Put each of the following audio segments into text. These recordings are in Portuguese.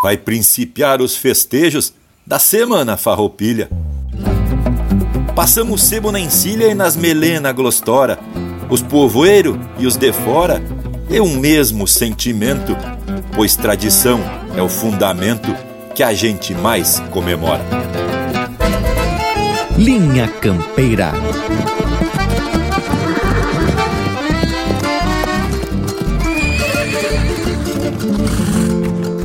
vai principiar os festejos da Semana Farroupilha. Passamos sebo na encilha e nas melena glostora, os povoeiro e os de fora, é um mesmo sentimento, pois tradição é o fundamento que a gente mais comemora. Linha Campeira.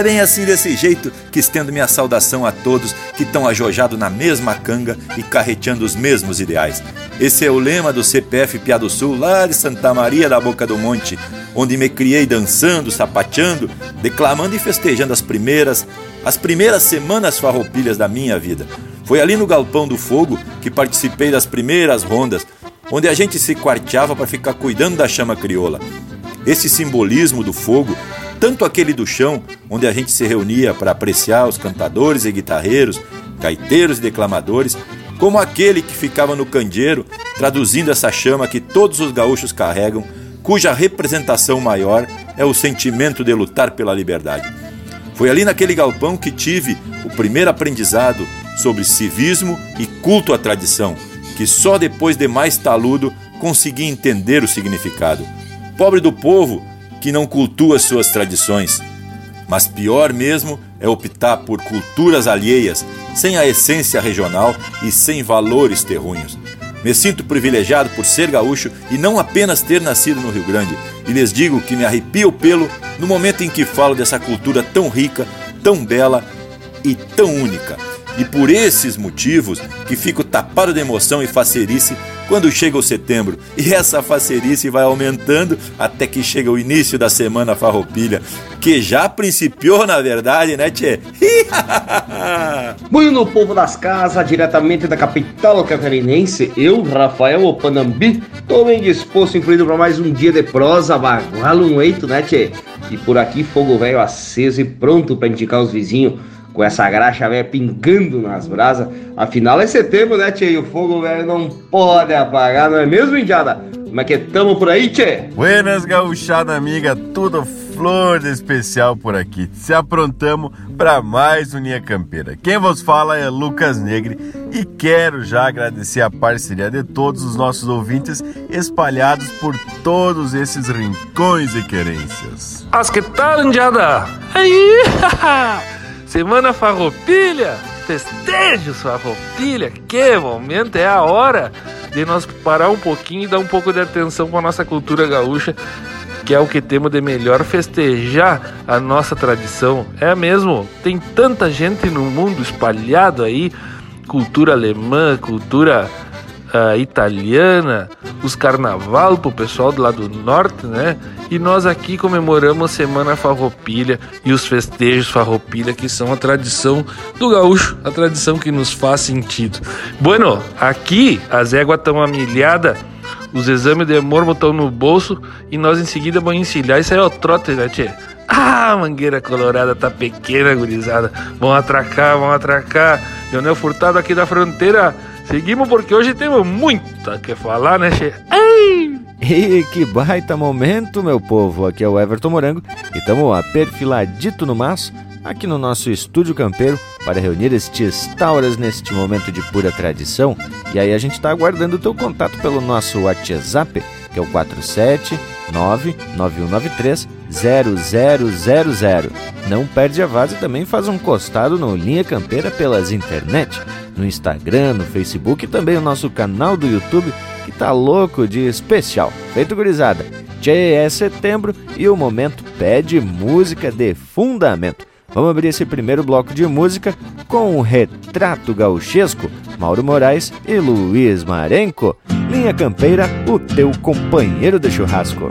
É bem assim desse jeito que estendo minha saudação a todos que estão ajojados na mesma canga e carreteando os mesmos ideais. Esse é o lema do CPF Pia do Sul, lá de Santa Maria da Boca do Monte, onde me criei dançando, sapateando, declamando e festejando as primeiras, as primeiras semanas farroupilhas da minha vida. Foi ali no Galpão do Fogo que participei das primeiras rondas, onde a gente se quarteava para ficar cuidando da chama crioula. Esse simbolismo do fogo, tanto aquele do chão, onde a gente se reunia para apreciar os cantadores e guitarreiros, gaiteiros e declamadores, como aquele que ficava no candeeiro, traduzindo essa chama que todos os gaúchos carregam, cuja representação maior é o sentimento de lutar pela liberdade. Foi ali naquele galpão que tive o primeiro aprendizado sobre civismo e culto à tradição, que só depois de mais taludo consegui entender o significado. Pobre do povo que não cultua suas tradições. Mas pior mesmo é optar por culturas alheias, sem a essência regional e sem valores terrunhos. Me sinto privilegiado por ser gaúcho e não apenas ter nascido no Rio Grande. E lhes digo que me arrepia o pelo no momento em que falo dessa cultura tão rica, tão bela e tão única. E por esses motivos que fico tapado de emoção e facerice quando chega o setembro. E essa facerice vai aumentando até que chega o início da semana farroupilha, que já principiou na verdade, né, tchê? Bueno, povo das casas, diretamente da capital catarinense, eu, Rafael Opanambi, tô bem disposto, incluído para mais um dia de prosa, bagualo um eito, né, tchê? E por aqui, fogo velho aceso e pronto para indicar os vizinhos com essa graxa velha pingando nas brasas. Afinal é setembro, né, tchê? E o fogo velho não pode apagar, não é mesmo, indiada? Como é que tamo por aí, tchê? Buenas, gauchada amiga, tudo flor de especial por aqui. Se aprontamos para mais Uninha Campeira. Quem vos fala é Lucas Negre e quero já agradecer a parceria de todos os nossos ouvintes espalhados por todos esses rincões e querências. As que tal, indiada? Aí! Semana Farroupilha, festejos Farroupilha, que momento, é a hora de nós parar um pouquinho e dar um pouco de atenção para a nossa cultura gaúcha, que é o que temos de melhor festejar a nossa tradição. É mesmo, tem tanta gente no mundo espalhado aí, cultura alemã, cultura uh, italiana, os carnaval pro pessoal do lado norte, né? E nós aqui comemoramos Semana Farroupilha e os festejos Farroupilha, que são a tradição do gaúcho, a tradição que nos faz sentido. Bueno, aqui as éguas estão amilhadas, os exames de mormo estão no bolso e nós em seguida vamos encilhar e sair ao trote, né, tchê? Ah, a mangueira colorada tá pequena, gurizada. Vamos atracar, vamos atracar. Leonel Furtado aqui da fronteira Seguimos porque hoje temos muito a que falar, né, Che? E que baita momento, meu povo! Aqui é o Everton Morango e estamos aperfiladito no maço aqui no nosso estúdio campeiro para reunir estes tauras neste momento de pura tradição. E aí a gente está aguardando o teu contato pelo nosso WhatsApp, que é o 4799193 0000. Não perde a vaza e também faz um costado no Linha Campeira pelas internet no Instagram, no Facebook e também o nosso canal do YouTube que tá louco de especial. Feito gurizada, Tchê é setembro e o momento pede música de fundamento. Vamos abrir esse primeiro bloco de música com o Retrato Gauchesco, Mauro Moraes e Luiz Marenco. Linha Campeira, o teu companheiro de churrasco.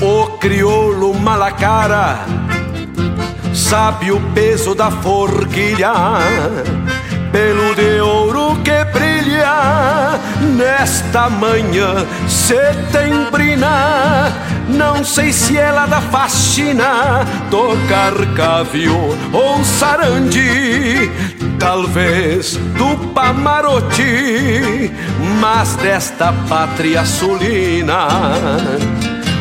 O crioulo malacara sabe o peso da forquilha, pelo de ouro que brilha nesta manhã setembrina. Não sei se ela da faxina tocar cavio ou sarandi, talvez do Pamarote, mas desta pátria sulina.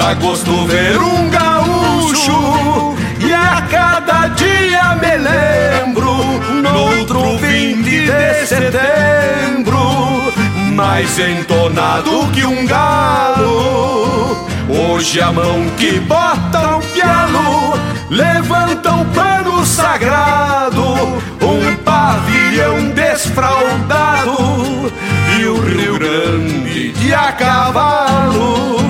Dá gosto ver um gaúcho. E a cada dia me lembro no outro 20 de setembro, mais entonado que um galo. Hoje a mão que bota o pialo levanta o pano sagrado, um pavilhão desfraldado e o Rio Grande de a cavalo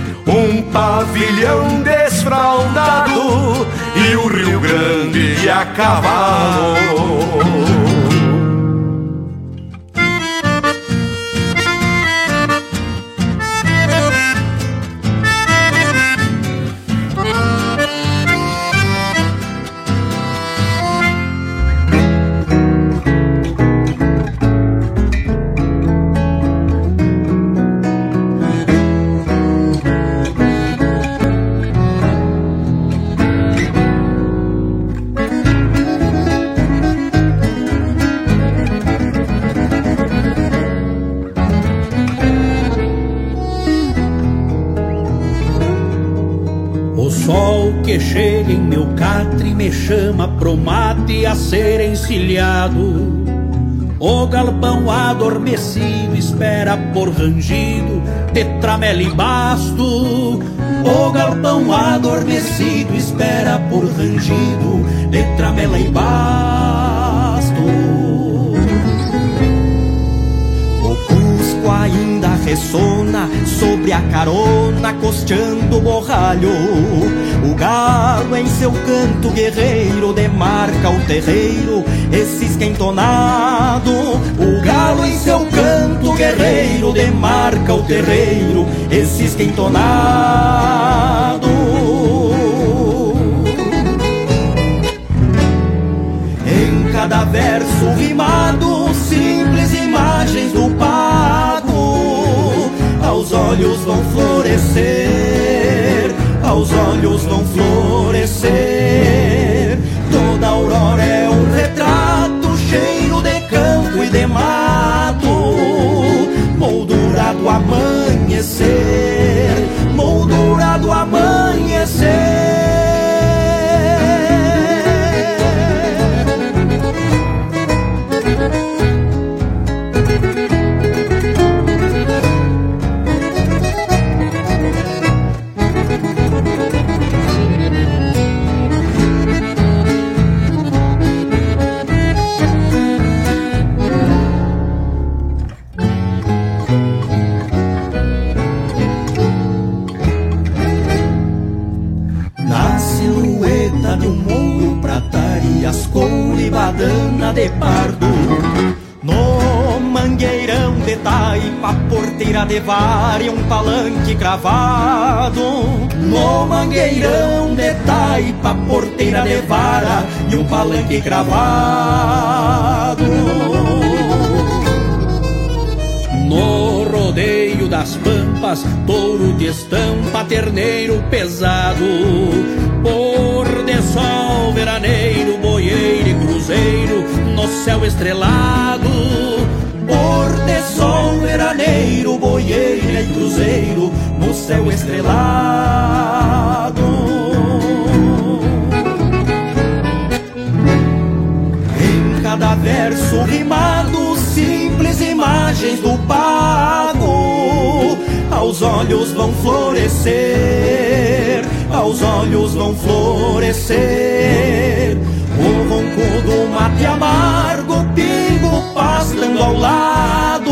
um pavilhão desfraldado e o Rio Grande a cavalo. Catre me chama pro mate a ser encilhado. O galpão adormecido espera por rangido de tramela e basto. O galpão adormecido espera por rangido de tramela e basto. Ressona sobre a carona, costeando o borralho. O galo em seu canto guerreiro demarca o terreiro, esse esquentonado. O galo em seu canto guerreiro demarca o terreiro, esse esquentonado. Em cada verso rimado, olhos vão florescer, aos olhos vão florescer. E um palanque cravado no rodeio das pampas, touro de estampa, terneiro pesado. Pôr de sol, veraneiro, boieiro e cruzeiro, no céu estrelado. Pôr de sol, veraneiro, boieiro e cruzeiro, no céu estrelado. Verso rimado, simples imagens do pago, aos olhos vão florescer, aos olhos vão florescer. O ronco do mate amargo, pingo pastando ao lado,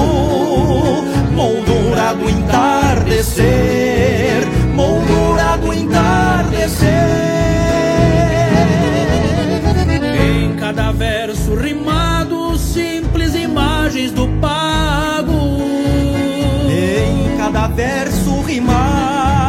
moldura do entardecer, moldura do entardecer. Em cada verso rimado, simples imagens do pago. Em cada verso rimado,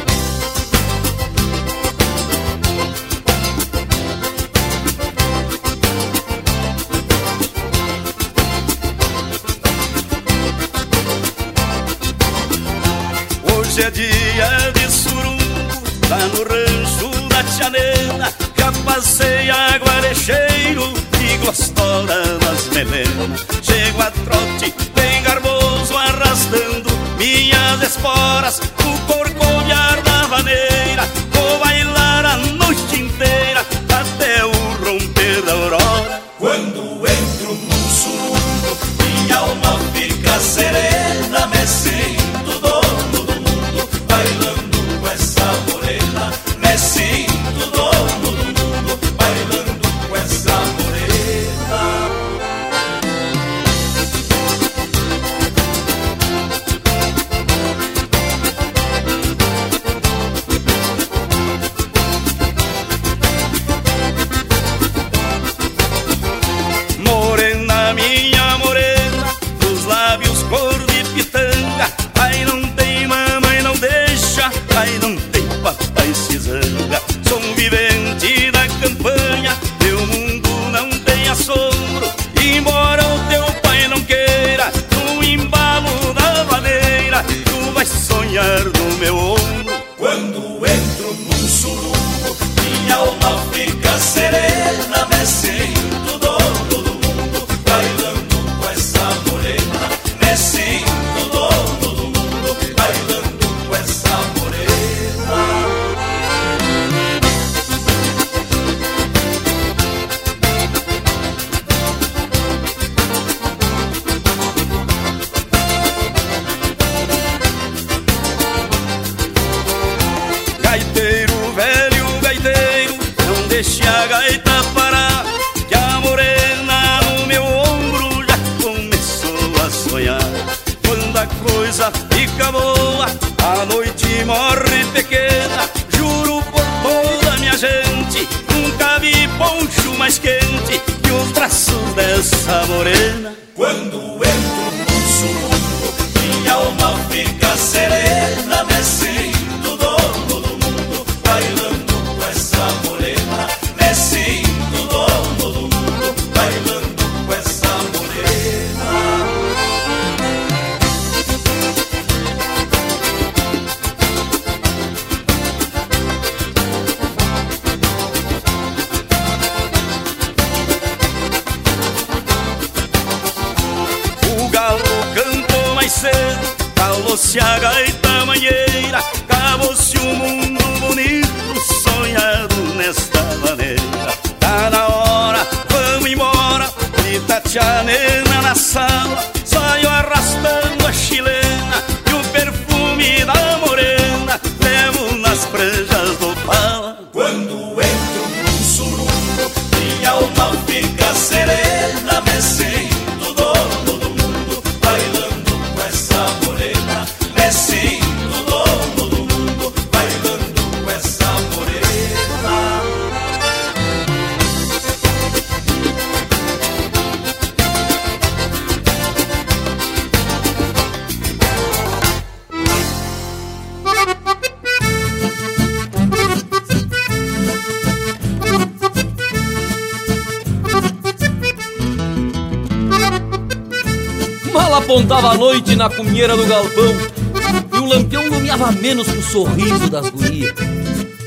Sorriso das gurias.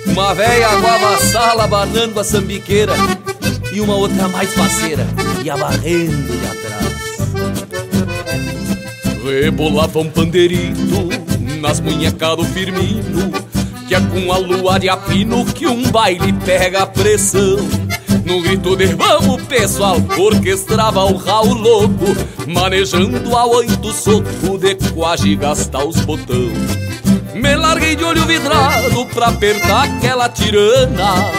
Uma véia aguava a sala abanando a sambiqueira E uma outra mais faceira ia barrendo de atrás. Rebolava um pandeirito nas munhecas do Firmino Que é com a lua de apino que um baile pega a pressão. No grito de vamos pessoal, orquestrava o Raul louco Manejando a oito soco de quase gastar os botão Me larguei de olho vidrado pra apertar aquela tirana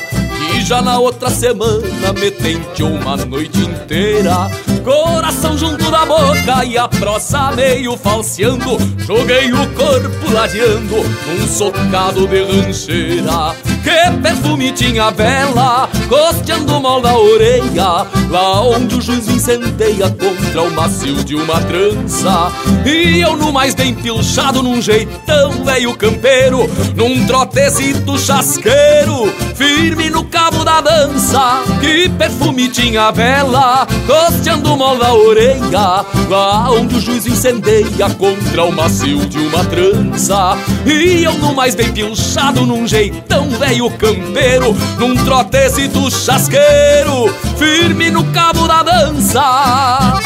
E já na outra semana me tenteou uma noite inteira. Coração junto da boca e a prosa meio falseando Joguei o corpo ladeando num socado de rancheira Que perfume tinha vela, costeando mal da orelha Lá onde o juiz incendeia contra o macio de uma trança. E eu no mais bem pilchado num jeitão velho campeiro Num trotezito chasqueiro, firme no cabo da dança Que perfume tinha vela, costeando mal da orelha Lá onde o juiz incendeia contra o macio de uma trança. E eu no mais bem pilchado num jeitão velho campeiro Num trotezito chasqueiro, firme no cabo da dança.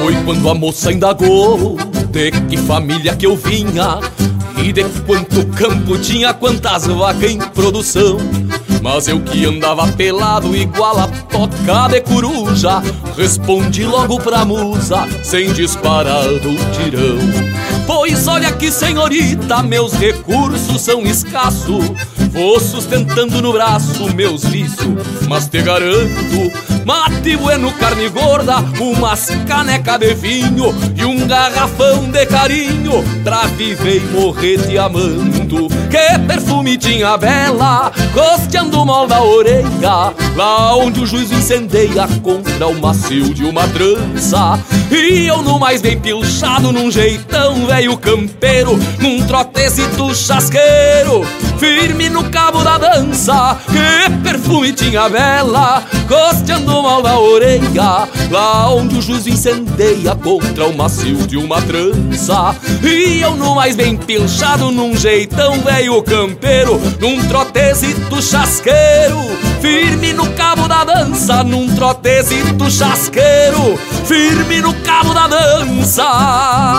Foi quando a moça indagou de que família que eu vinha e de quanto campo tinha, quantas vacas em produção. Mas eu que andava pelado igual a toca de coruja Respondi logo pra musa, sem disparar do tirão Pois olha que senhorita, meus recursos são escassos Vou sustentando no braço meus vícios, mas te garanto Mate bueno, carne gorda, umas caneca de vinho E um garrafão de carinho. Pra viver e morrer te amando Que perfume tinha vela, costeando mal da orelha. Lá onde o juiz incendeia contra o macio de uma trança. E eu no mais bem pilchado, num jeitão velho campeiro Num trotezito chasqueiro, firme no cabo da dança Que perfume tinha vela, costeando mal da orelha Lá onde o juiz incendeia contra o macio de uma trança. E eu no mais bem pilchado, num jeitão velho campeiro Num trotezito chasqueiro, firme no cabo da dança Num trotezito chasqueiro, firme no cabo da dança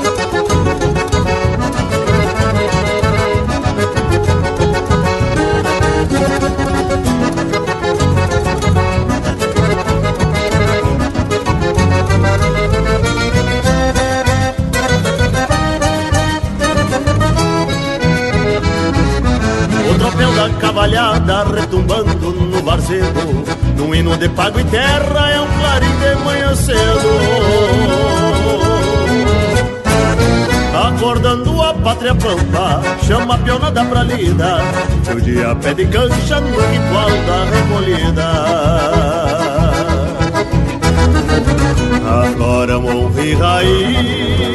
No hino de pago e terra é um clarim de manhã cedo. Acordando a pátria pampa, chama a pionada pra lida O dia pede cancha no ritual da recolhida. Agora honra e raiz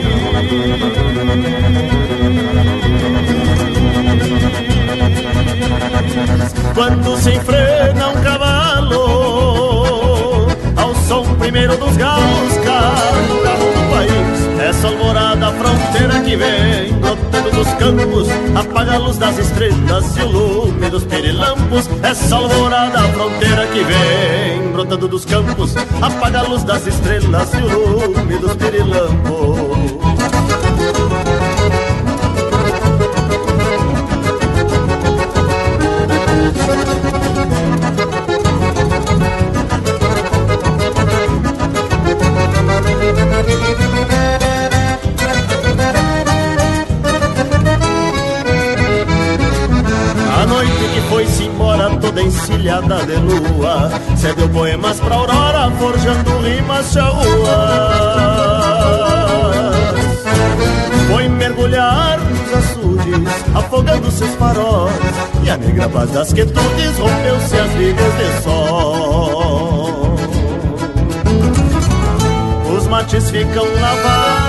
quando se enfrena um cavalo ao som primeiro dos galos caro carro do país. Essa alvorada fronteira que vem brotando dos campos apaga a luz das estrelas e o lume dos pirilampos essa alvorada fronteira que vem brotando dos campos apaga a luz das estrelas e o lume dos pirilampos encilhada de lua Cedeu poemas pra aurora, forjando rimas charruas Foi mergulhar nos açudes, afogando seus faróis E a negra paz das quietudes rompeu-se as ligas de sol. Os mates ficam lavados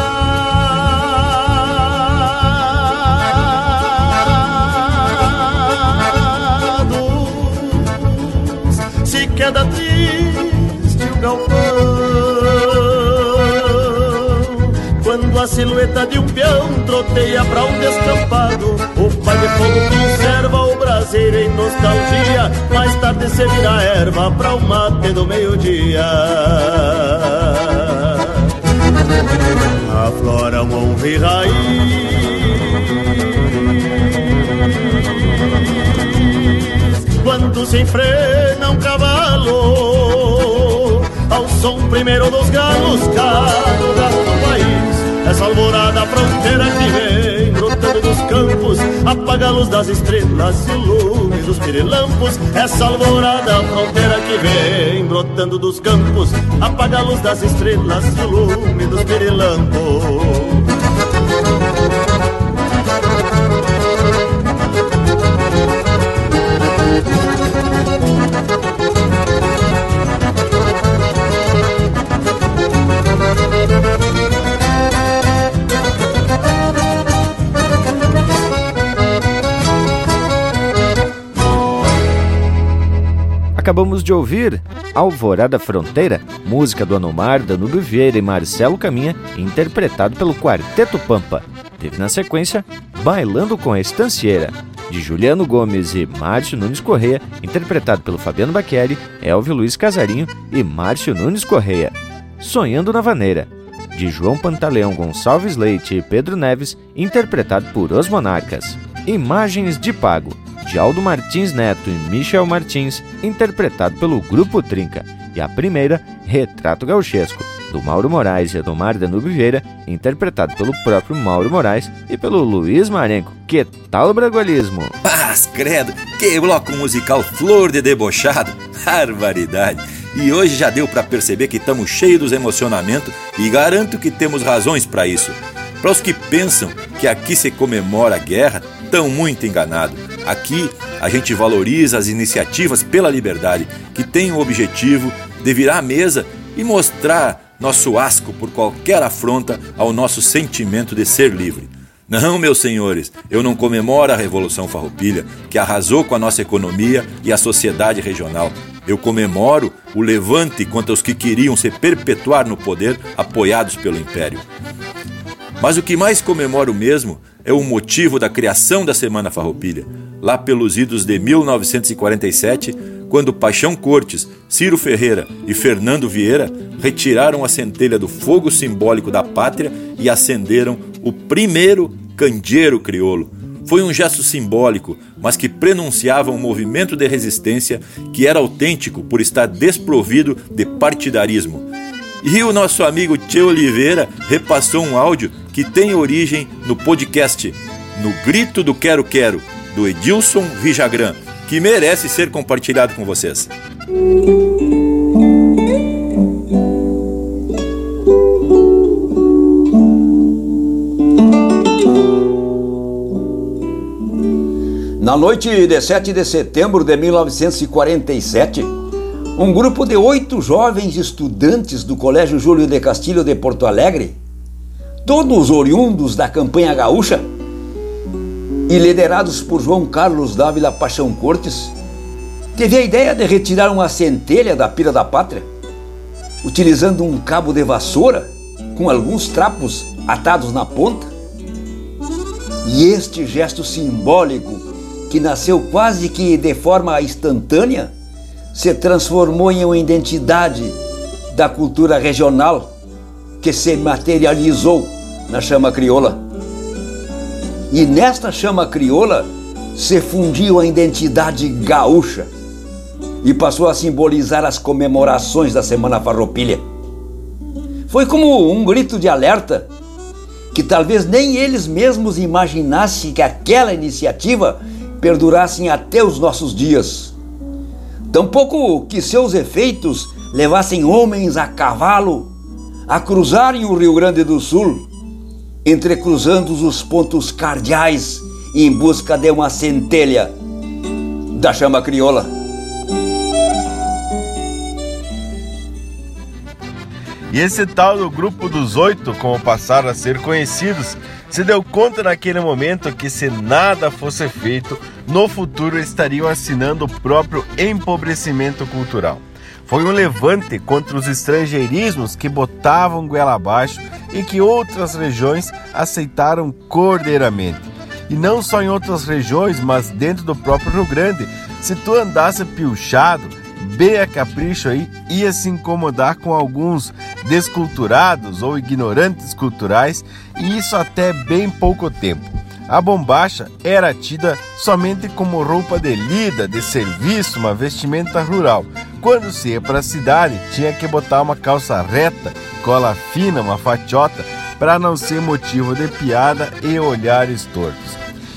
queda triste o galpão. Quando a silhueta de um peão troteia pra um descampado O pai de fogo conserva o braseiro em nostalgia. Mais tarde se vira erva pra o mate do meio-dia. Aflora um honra e raiz. Quando se enfrena Ao som primeiro dos galos, cada galo do país. Essa alvorada fronteira que vem brotando dos campos Apaga a luz das estrelas e o lume dos pirilampos. Essa alvorada fronteira que vem brotando dos campos Apaga a luz das estrelas e o lume dos pirilampos Acabamos de ouvir Alvorada Fronteira, música do Anomar, Danúbio Vieira e Marcelo Caminha, interpretado pelo Quarteto Pampa. Teve na sequência Bailando com a Estancieira, de Juliano Gomes e Márcio Nunes Correia, interpretado pelo Fabiano Baqueri, Elvio Luiz Casarinho e Márcio Nunes Correia. Sonhando na Vaneira, de João Pantaleão Gonçalves Leite e Pedro Neves, interpretado por Os Monarcas. Imagens de Pago, de Aldo Martins Neto e Michel Martins, interpretado pelo Grupo Trinca, e a primeira, Retrato Gauchesco, do Mauro Moraes e Adomar Danube Vieira, interpretado pelo próprio Mauro Moraes e pelo Luiz Marenco. Que tal o bragualismo? Paz, credo, que bloco musical flor de debochado, barbaridade. E hoje já deu para perceber que estamos cheios dos emocionamentos e garanto que temos razões para isso. Para os que pensam que aqui se comemora a guerra, estão muito enganados. Aqui a gente valoriza as iniciativas pela liberdade, que têm o objetivo de virar a mesa e mostrar nosso asco por qualquer afronta ao nosso sentimento de ser livre. Não, meus senhores, eu não comemoro a Revolução Farroupilha, que arrasou com a nossa economia e a sociedade regional. Eu comemoro o levante contra os que queriam se perpetuar no poder, apoiados pelo Império. Mas o que mais comemoro mesmo é o motivo da criação da Semana Farroupilha, lá pelos idos de 1947, quando Paixão Cortes, Ciro Ferreira e Fernando Vieira retiraram a centelha do fogo simbólico da pátria e acenderam o primeiro candeeiro crioulo. Foi um gesto simbólico, mas que prenunciava um movimento de resistência que era autêntico por estar desprovido de partidarismo. E o nosso amigo Tchê Oliveira repassou um áudio que tem origem no podcast No Grito do Quero Quero, do Edilson Vijagrã, que merece ser compartilhado com vocês. Na noite de 7 de setembro de 1947, um grupo de oito jovens estudantes do Colégio Júlio de Castilho de Porto Alegre, todos oriundos da campanha gaúcha, e liderados por João Carlos Dávila Paixão Cortes, teve a ideia de retirar uma centelha da pira da pátria, utilizando um cabo de vassoura com alguns trapos atados na ponta. E este gesto simbólico que nasceu quase que de forma instantânea, se transformou em uma identidade da cultura regional que se materializou na chama crioula. E nesta chama crioula se fundiu a identidade gaúcha e passou a simbolizar as comemorações da Semana Farroupilha. Foi como um grito de alerta que talvez nem eles mesmos imaginassem que aquela iniciativa perdurassem até os nossos dias. Tampouco que seus efeitos levassem homens a cavalo a cruzarem o Rio Grande do Sul, entrecruzando os pontos cardeais em busca de uma centelha da chama crioula. E esse tal do grupo dos oito, como passaram a ser conhecidos, se deu conta naquele momento que se nada fosse feito, no futuro estariam assinando o próprio empobrecimento cultural. Foi um levante contra os estrangeirismos que botavam goela abaixo e que outras regiões aceitaram cordeiramente. E não só em outras regiões, mas dentro do próprio Rio Grande. Se tu andasse piochado, bem a capricho aí, ia se incomodar com alguns desculturados ou ignorantes culturais, e isso até bem pouco tempo. A bombacha era tida somente como roupa de lida, de serviço, uma vestimenta rural. Quando se ia para a cidade, tinha que botar uma calça reta, cola fina, uma fatiota, para não ser motivo de piada e olhares tortos.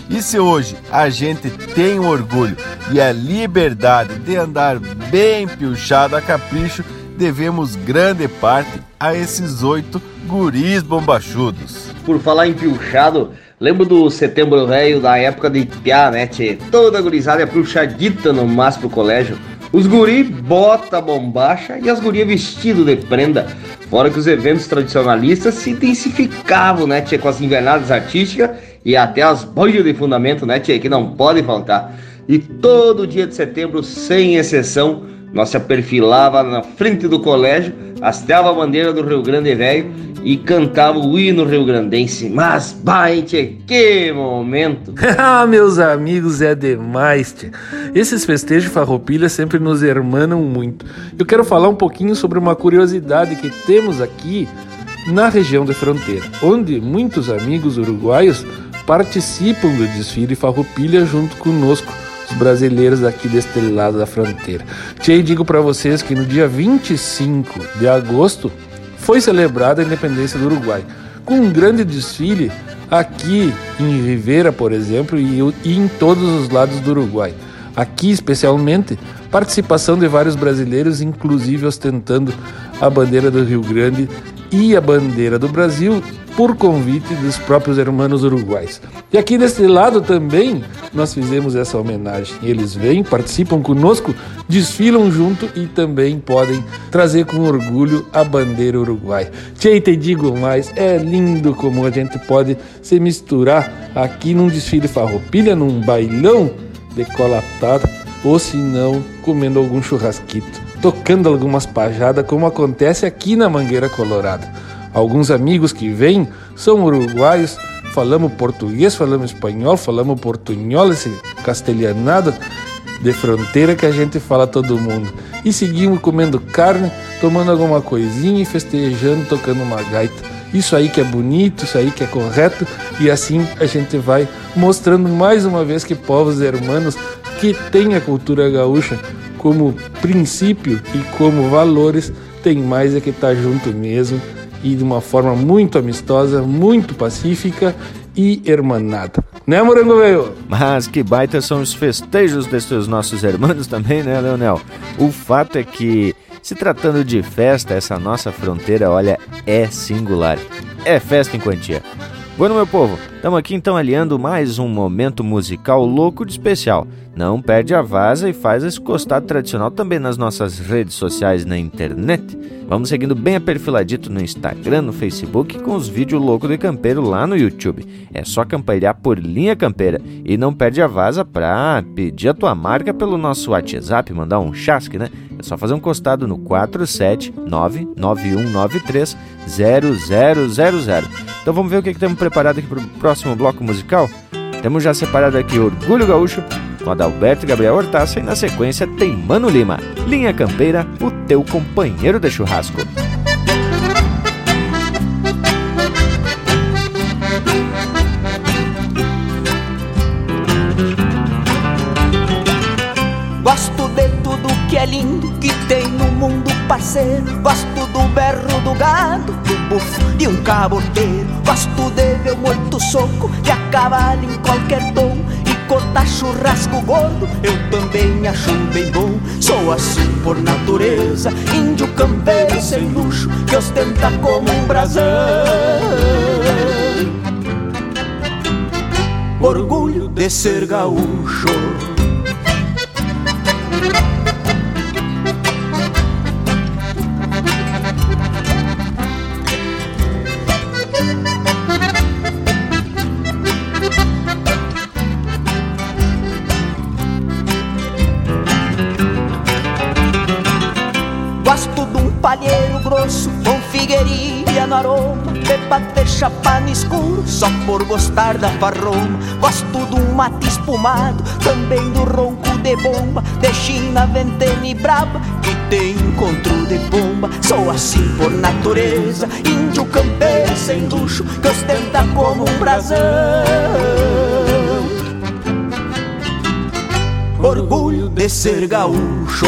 E se hoje a gente tem o orgulho e a liberdade de andar bem piochado a capricho, devemos grande parte a esses oito guris bombachudos. Por falar em piochado, lembro do setembro velho da época de piá, né, tchê? Toda gurizada é piochadita no mas pro colégio. Os guri bota bombacha e as gurias vestido de prenda. Fora que os eventos tradicionalistas se intensificavam, né, tchê? Com as invernadas artísticas e até as boias de fundamento, né, tchê? Que não pode faltar. E todo dia de setembro, sem exceção, nós se perfilava na frente do colégio, hasteava a bandeira do Rio Grande Velho e cantava o hino rio-grandense. Mas, baite, que momento! ah, meus amigos, é demais, tia. Esses festejos farroupilha sempre nos hermanam muito. Eu quero falar um pouquinho sobre uma curiosidade que temos aqui na região de fronteira, onde muitos amigos uruguaios participam do desfile farroupilha junto conosco os brasileiros aqui deste lado da fronteira. Tchê, digo para vocês que no dia 25 de agosto foi celebrada a independência do Uruguai, com um grande desfile aqui em Rivera, por exemplo, e, em todos os lados do Uruguai. Aqui, especialmente, participação de vários brasileiros, inclusive ostentando a bandeira do Rio Grande e a bandeira do Brasil por convite dos próprios hermanos uruguais. E aqui deste lado também nós fizemos essa homenagem. Eles vêm, participam conosco, desfilam junto e também podem trazer com orgulho a bandeira uruguai. Tchê, te digo mais, é lindo como a gente pode se misturar aqui num desfile farroupilha, num bailão decolatado, ou se não, comendo algum churrasquito, tocando algumas pajadas, como acontece aqui na Mangueira Colorada. Alguns amigos que vêm são uruguaios, falamos português, falamos espanhol, falamos portunhol, esse castelhanado de fronteira que a gente fala todo mundo. E seguimos comendo carne, tomando alguma coisinha e festejando, tocando uma gaita. Isso aí que é bonito, isso aí que é correto, e assim a gente vai mostrando mais uma vez que povos hermanos que têm a cultura gaúcha como princípio e como valores, tem mais é que estar tá junto mesmo e de uma forma muito amistosa, muito pacífica e hermanada. Né, Morango? Mas que baita são os festejos destes nossos irmãos também, né, Leonel? O fato é que, se tratando de festa, essa nossa fronteira, olha, é singular. É festa em quantia. Bueno, meu povo, estamos aqui então aliando mais um momento musical louco de especial. Não perde a vaza e faz esse costado tradicional também nas nossas redes sociais na internet. Vamos seguindo bem aperfiladito no Instagram, no Facebook com os vídeos loucos de campeiro lá no YouTube. É só campear por Linha Campeira e não perde a vaza pra pedir a tua marca pelo nosso WhatsApp, mandar um chasque, né? É só fazer um costado no 47991930000. Então vamos ver o que, que temos preparado aqui pro próximo bloco musical? Temos já separado aqui Orgulho Gaúcho com Adalberto Gabriel Hortaça e na sequência tem Mano Lima. Linha Campeira, o teu companheiro de churrasco. Gosto de tudo que é lindo que tem no mundo parceiro. Gosto do berro do gado, do bufo e um caboteiro. Gosto de ver muito soco de a cavalo em qualquer tom. E cortar churrasco gordo, eu também acho bem bom. Sou assim por natureza, índio campeiro sem luxo, que ostenta como um brasão. Orgulho de ser gaúcho. Grosso com figueirinha no aroma De bater chapa no escuro só por gostar da farroma Gosto um mate espumado, também do ronco de bomba De china, ventena e braba, que tem encontro de bomba. Sou assim por natureza, índio campeiro sem luxo Que ostenta como um brasão. Orgulho de ser gaúcho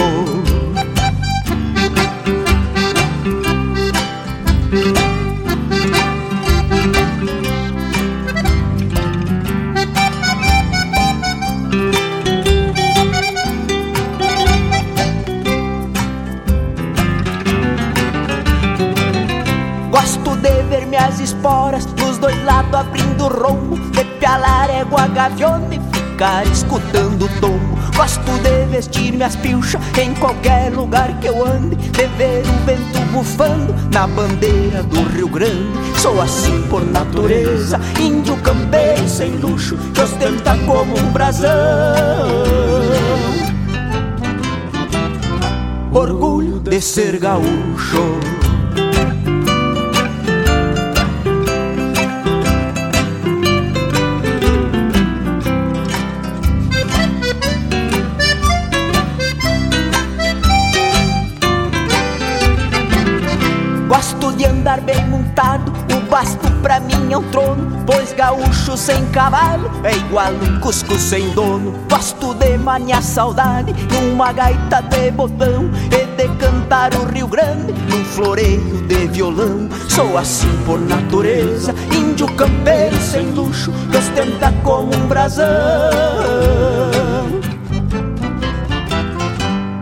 lados abrindo rombo, de pialar égua gaviona e ficar escutando o tombo. Gosto de vestir minhas pilchas em qualquer lugar que eu ande, de ver o vento bufando na bandeira do Rio Grande. Sou assim por natureza, índio campeiro sem luxo, que ostenta como um brasão. Orgulho de ser gaúcho. Gaúcho sem cavalo é igual um cusco sem dono. Gosto de maniar saudade numa gaita de botão e de cantar o Rio Grande num floreio de violão. Sou assim por natureza, índio campeiro sem luxo, que ostenta como um brasão.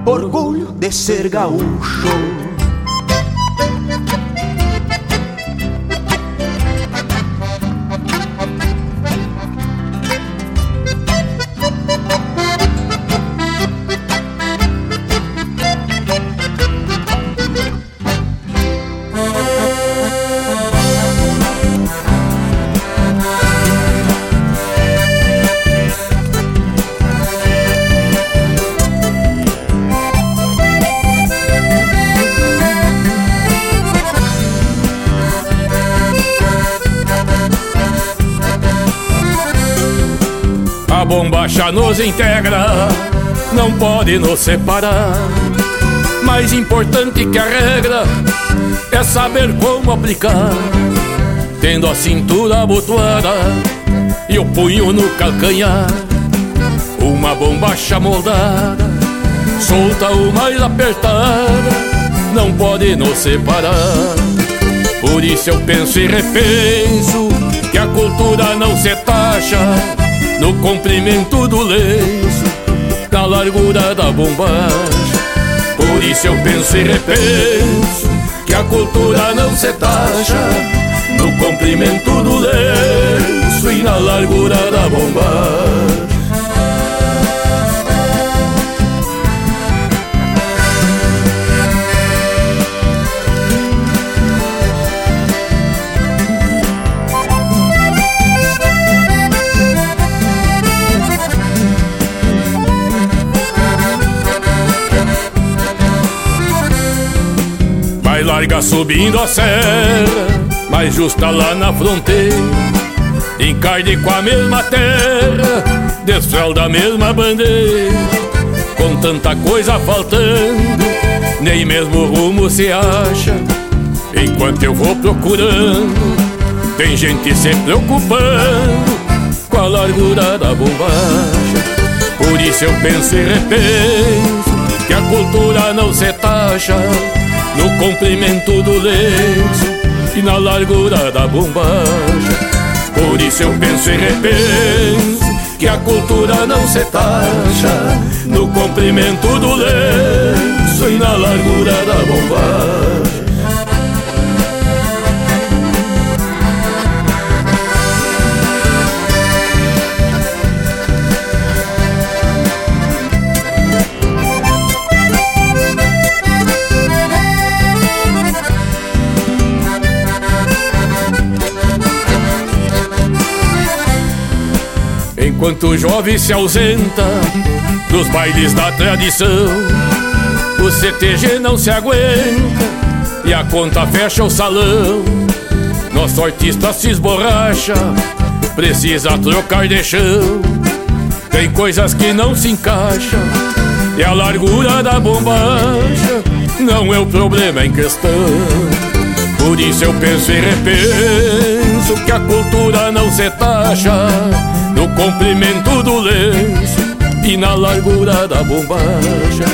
Orgulho de ser gaúcho. A bombacha nos integra, não pode nos separar. Mais importante que a regra é saber como aplicar. Tendo a cintura abotoada e o punho no calcanhar. Uma bombacha moldada, solta ou mais apertada, não pode nos separar. Por isso eu penso e repenso que a cultura não se taxa no comprimento do lenço, na largura da bombagem. Por isso eu penso e repenso que a cultura não se taxa no comprimento do lenço e na largura da bombagem. Vai larga subindo a serra, mais justa lá na fronteira. Encarne com a mesma terra, desfralda a mesma bandeira. Com tanta coisa faltando, nem mesmo rumo se acha. Enquanto eu vou procurando, tem gente se preocupando com a largura da bombacha. Por isso eu penso e repenso que a cultura não se taxa no comprimento do lenço e na largura da bombacha. Por isso eu penso e repenso que a cultura não se taxa no comprimento do lenço e na largura da bombacha. Enquanto o jovem se ausenta dos bailes da tradição, o CTG não se aguenta e a conta fecha o salão. Nosso artista se esborracha, precisa trocar de chão. Tem coisas que não se encaixam e a largura da bombacha não é o problema em questão. Por isso eu penso e repenso que a cultura não se taxa comprimento do lenço e na largura da bombacha.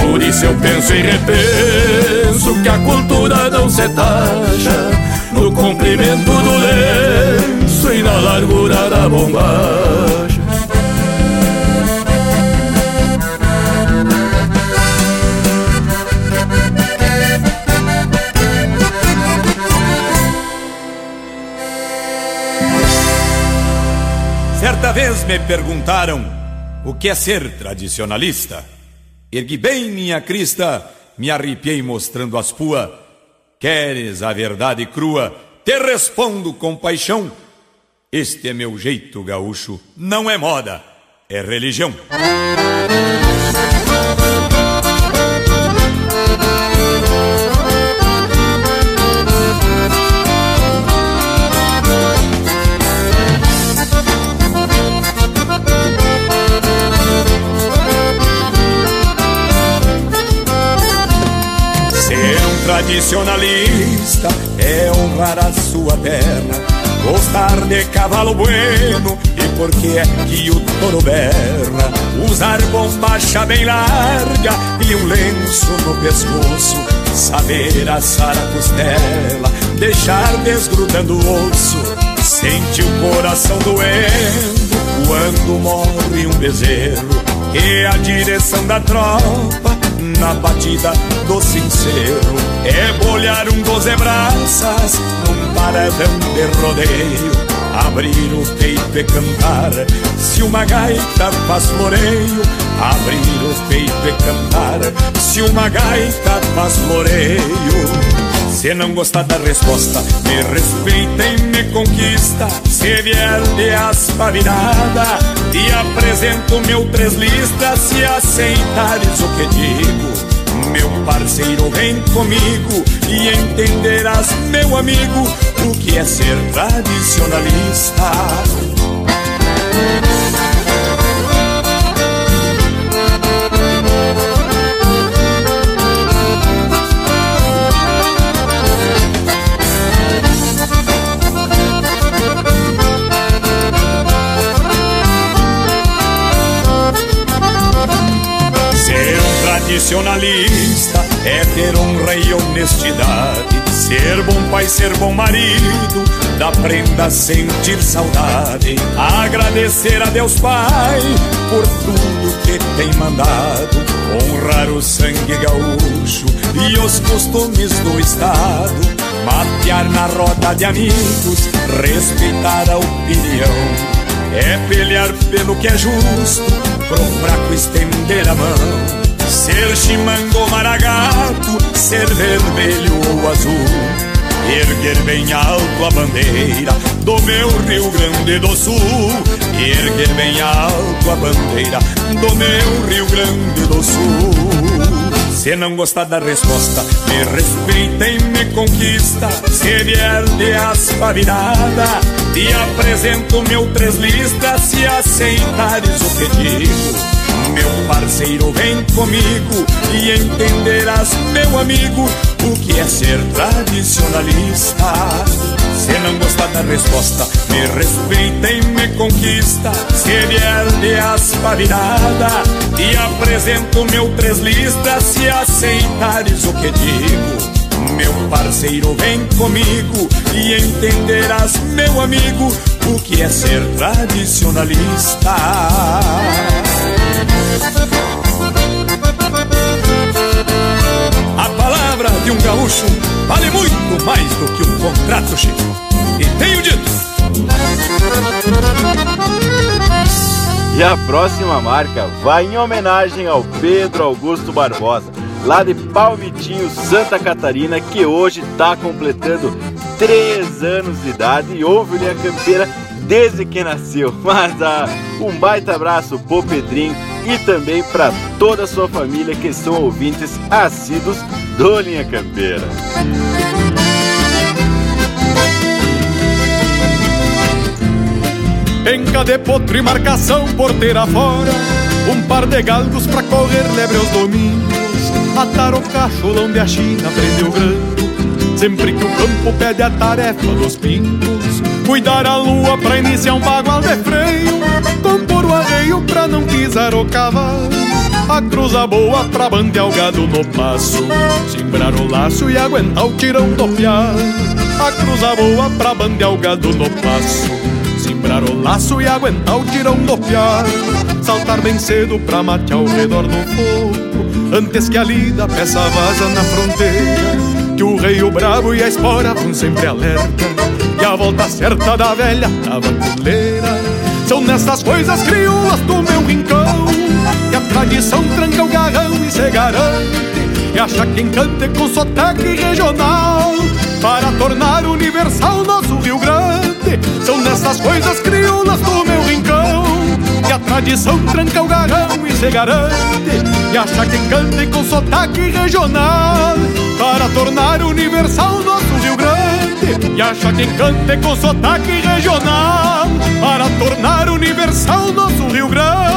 Por isso eu penso e repenso que a cultura não se taxa no comprimento do lenço e na largura da bombacha. Certa vez me perguntaram o que é ser tradicionalista. Ergui bem minha crista, me arrepiei mostrando as pua. Queres a verdade crua? Te respondo com paixão. Este é meu jeito gaúcho, não é moda, é religião. Tradicionalista é honrar a sua terra, gostar de cavalo bueno e porque é que o touro berra, usar bombacha bem larga e um lenço no pescoço, saber assar a costela, deixar desgrudando o osso, sente o coração doendo quando morre um bezerro e a direção da tropa na batida do sincero. É bolhar um doze braças num paradão de rodeio. Abrir o peito e cantar. Se uma gaita faz floreio abrir o peito e cantar. Se uma gaita faz floreio se não gostar da resposta, me respeita e me conquista. Se vier de aspa virada, te apresento meu três listas. Se aceitares o que digo, meu parceiro, vem comigo e entenderás, meu amigo, o que é ser tradicionalista. Tradicionalista é ter honra e honestidade, Ser bom pai, ser bom marido, da prenda sentir saudade. Agradecer a Deus Pai por tudo que tem mandado. Honrar o sangue gaúcho e os costumes do estado. Matear na roda de amigos, respeitar a opinião. É pelear pelo que é justo, pro fraco estender a mão. Ser chimango maragato, ser vermelho ou azul. Erguer bem alto a bandeira do meu Rio Grande do Sul. Erguer bem alto a bandeira do meu Rio Grande do Sul. Se não gostar da resposta, me respeita e me conquista. Se vier de aspa virada, te apresento meu três listas. Se aceitares o que digo. Meu parceiro, vem comigo e entenderás, meu amigo, o que é ser tradicionalista. Se não gostar da resposta, me respeita e me conquista. Se vier de aspa virada, te apresento meu três listas. Se aceitares o que digo. Meu parceiro, vem comigo e entenderás, meu amigo, o que é ser tradicionalista. A palavra de um gaúcho vale muito mais do que um contrato, Chico. E tenho dito. E a próxima marca vai em homenagem ao Pedro Augusto Barbosa, lá de Palmitinho, Santa Catarina, que hoje está completando três anos de idade e ouve Linha Campeira desde que nasceu. Mas ah, um baita abraço pro Pedrinho e também para toda a sua família que são ouvintes assíduos do Linha Campeira. Penca de potro e marcação porteira fora Um par de galgos pra correr lebre aos domingos Atar o cachorro onde a China prendeu grande Sempre que o campo pede a tarefa dos pintos Cuidar a lua pra iniciar um bagual de freio Compor o arreio pra não pisar o cavalo A cruza boa pra bandear o gado no passo Simbrar o laço e aguentar o tirão do piar A cruza boa pra bandear o gado no passo Simbrar o laço e aguentar o tirão do piar Saltar bem cedo pra matear ao redor do fogo Antes que a lida peça vaza na fronteira Que o rei, o bravo e a espora vão sempre alerta. E a volta certa da velha tabanculeira São nessas coisas crioulas do meu rincão Que a tradição tranca o garrão e se garante E acha quem cante com sotaque regional Para tornar universal nosso Rio Grande. São nessas coisas crioulas do meu rincão Que a tradição tranca o garrão e se garante E acha quem cante com sotaque regional Para tornar universal nosso Rio Grande. E acha quem cante com sotaque regional Para tornar universal nosso Rio Grande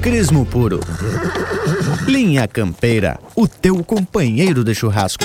Chucrismo puro. Linha Campeira, o teu companheiro de churrasco.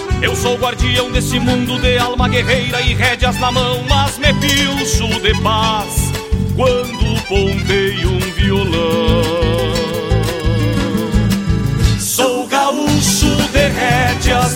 Eu sou guardião desse mundo de alma guerreira e rédeas na mão, mas me pilcho de paz quando ponteio um violão. Sou gaúcho de rédeas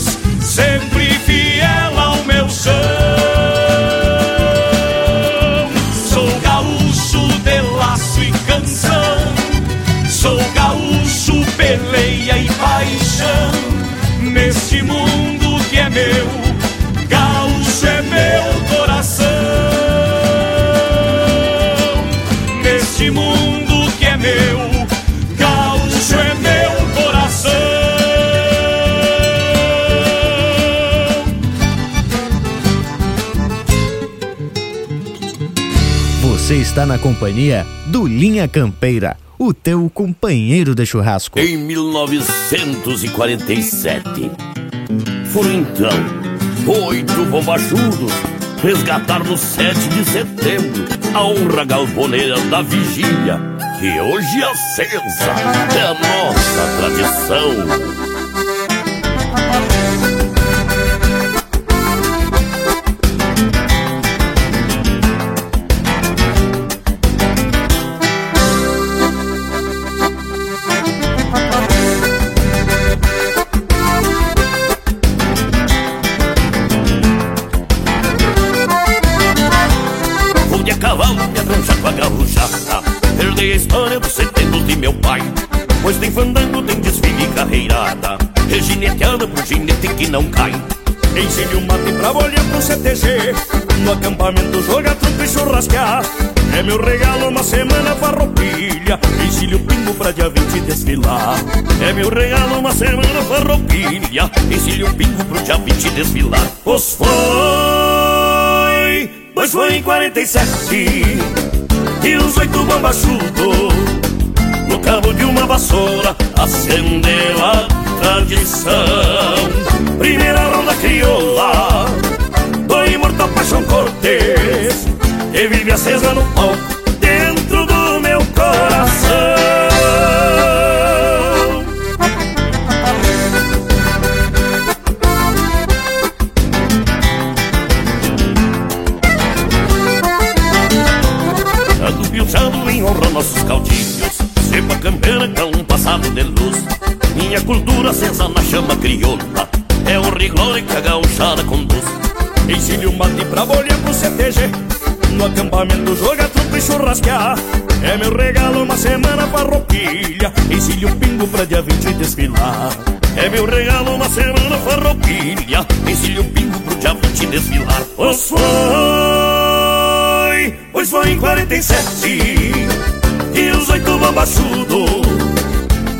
paixão. Neste mundo que é meu, gaúcho é meu coração. Neste mundo que é meu, gaúcho é meu coração. Você está na companhia do Linha Campeira, o teu companheiro de churrasco. Em 1947, foram então oito bombachudos resgatar no 7 de setembro a honra galponeira da vigília, que hoje acesa é nossa tradição. Que não cai Ensine o mate pra bolhar pro CTG No acampamento joga truco e churrasquear É meu regalo uma semana farroupilha Ensine o pingo pra dia 20 desfilar. É meu regalo uma semana farroupilha Ensine o pingo pro dia 20 desfilar. Pois foi, pois foi em 47 E os oito bombachudos No cabo de uma vassoura Acendeu a tradição. Primeira ronda crioula Do imortal Paixão Cortês E vive acesa no palco Dentro do meu coração. Ando em honra nossos caudilhos Cepa campeira com um passado de luz Minha cultura acesa na chama crioula. É o rigor que a gauchada conduz. Ensine o mate pra bolhar pro CTG No acampamento joga truco e churrasquear. É meu regalo uma semana farroupilha Ensine o pingo pra dia 20 desfilar. É meu regalo uma semana farroupilha Ensine o pingo pro dia 20 desfilar. Pois foi, pois foi em 47 E os oito bombachudos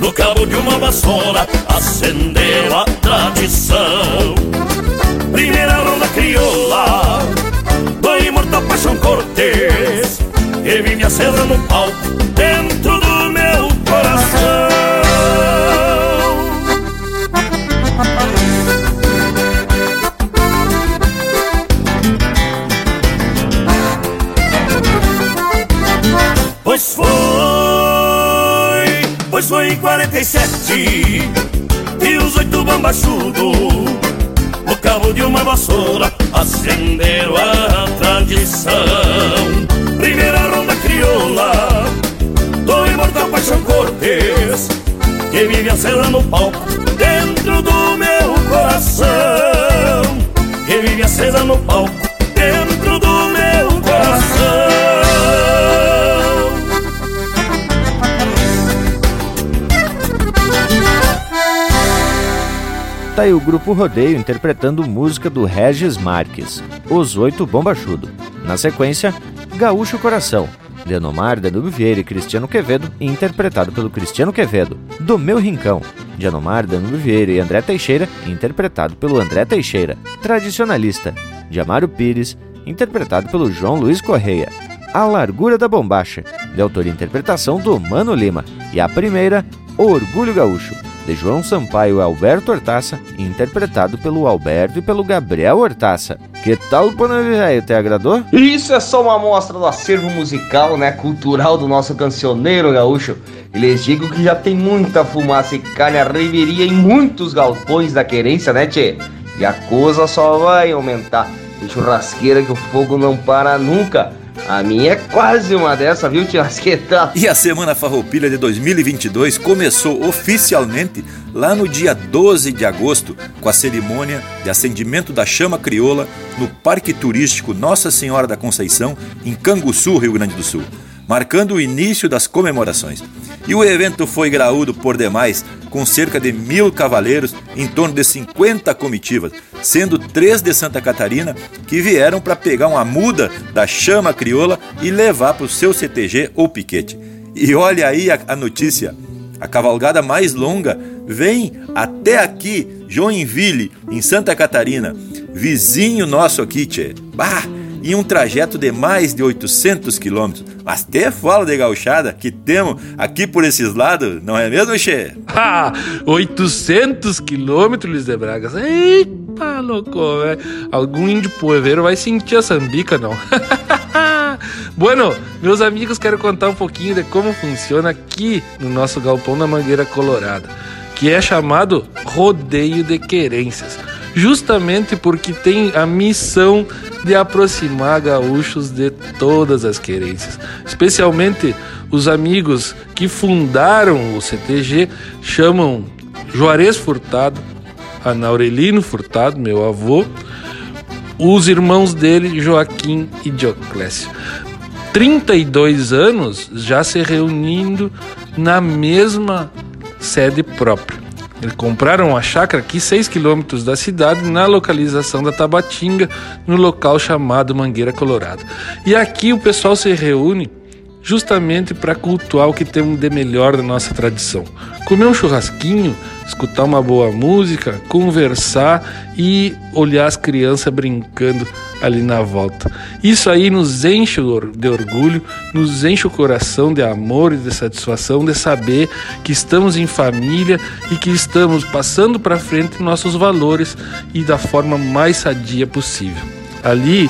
no cabo de uma vassoura acendeu a tradição. Primeira ronda crioula do imortal Paixão Cortês, que vive acesa no palco dentro do meu coração. Pois foi, foi em 47 E os oito bombachudos No cabo de uma vassoura Acenderam a tradição. Primeira ronda crioula Do imortal Paixão Cortês Que vive acesa no palco Dentro do meu coração. Que vive acesa no palco Tá aí o grupo Rodeio interpretando música do Regis Marques, Os Oito Bombachudo. Na sequência, Gaúcho Coração, Denomar, Danube Vieira e Cristiano Quevedo, interpretado pelo Cristiano Quevedo. Do Meu Rincão, de Anomar, Danube Vieira e André Teixeira, interpretado pelo André Teixeira. Tradicionalista, de Amaro Pires, interpretado pelo João Luiz Correia. A Largura da Bombacha, de autoria e interpretação do Mano Lima. E a primeira, Orgulho Gaúcho, de João Sampaio e Alberto Hortaça, interpretado pelo Alberto e pelo Gabriel Hortaça. Que tal, Panambi Velho? Te agradou? Isso é só uma amostra do acervo musical, né, cultural do nosso cancioneiro gaúcho. E lhes digo que já tem muita fumaça e calha reveria em muitos galpões da querência, né, tchê? E a coisa só vai aumentar. Tem churrasqueira que o fogo não para nunca. A minha é quase uma dessa, viu, tio Asqueta? E a Semana Farroupilha de 2022 começou oficialmente lá no dia 12 de agosto, com a cerimônia de acendimento da chama crioula no Parque Turístico Nossa Senhora da Conceição, em Canguçu, Rio Grande do Sul, marcando o início das comemorações. E o evento foi graúdo por demais, com cerca de mil cavaleiros, em torno de 50 comitivas, sendo três de Santa Catarina que vieram para pegar uma muda da chama crioula e levar para o seu CTG ou piquete. E olha aí a, a notícia: a cavalgada mais longa vem até aqui, Joinville, em Santa Catarina, vizinho nosso aqui, tchê. Bah! Em um trajeto de mais de 800 quilômetros. Mas até fala de gauchada que temos aqui por esses lados, não é mesmo, Che? Ah, 800 quilômetros, Luiz de Bragas. Eita, louco, velho. Algum índio poeveiro vai sentir a sambica, não. bueno, meus amigos, quero contar um pouquinho de como funciona aqui no nosso galpão da Mangueira Colorada, que é chamado Rodeio de Querências justamente porque tem a missão de aproximar gaúchos de todas as querências, especialmente os amigos que fundaram o CTG chamam Juarez Furtado, Anaurelino Furtado, meu avô, os irmãos dele, Joaquim e Dioclésio. 32 anos já se reunindo na mesma sede própria Eles compraram uma chácara aqui 6 quilômetros da cidade, na localização da Tabatinga, no local chamado Mangueira Colorada. E aqui o pessoal se reúne justamente para cultuar o que temos de melhor da nossa tradição. Comer um churrasquinho, escutar uma boa música, conversar e olhar as crianças brincando ali na volta. Isso aí nos enche de orgulho, nos enche o coração de amor e de satisfação de saber que estamos em família e que estamos passando para frente nossos valores e da forma mais sadia possível. Ali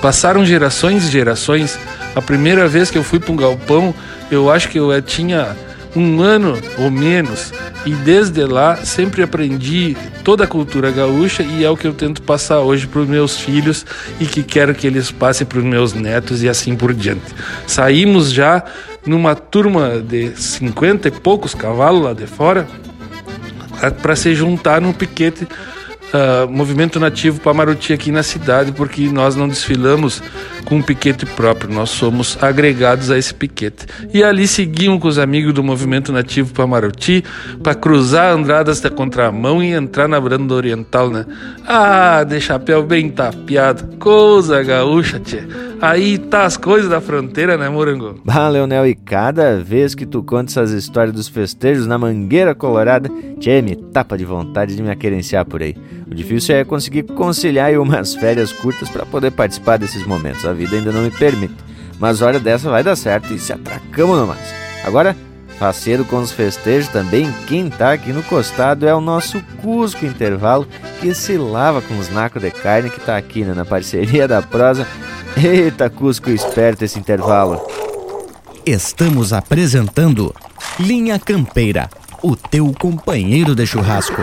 passaram gerações e gerações. A primeira vez que eu fui para um galpão, eu acho que eu tinha um ano ou menos e desde lá sempre aprendi toda a cultura gaúcha e é o que eu tento passar hoje para os meus filhos e que quero que eles passem para os meus netos e assim por diante. Saímos já numa turma de 50 e poucos cavalos lá de fora para se juntar num piquete uh, movimento nativo Pamaruti aqui na cidade, porque nós não desfilamos com um piquete próprio, nós somos agregados a esse piquete. E ali seguimos com os amigos do movimento nativo Pamaruti para cruzar Andradas da contramão e entrar na Branda Oriental, né? Ah, de chapéu bem tapeado, coisa gaúcha, tchê. Aí tá as coisas da fronteira, né, Morango? Ah, Leonel, e cada vez que tu conta essas histórias dos festejos na Mangueira Colorada, tchê, me tapa de vontade de me aquerenciar por aí. O difícil é conseguir conciliar umas férias curtas para poder participar desses momentos. A vida ainda não me permite. Mas hora dessa vai dar certo e se atracamos no mais. Agora, faceiro com os festejos também, quem tá aqui no costado é o nosso Cusco Intervalo, que se lava com os nacos de carne que tá aqui né, na parceria da prosa. Eita, Cusco esperto esse intervalo. Estamos apresentando Linha Campeira, o teu companheiro de churrasco.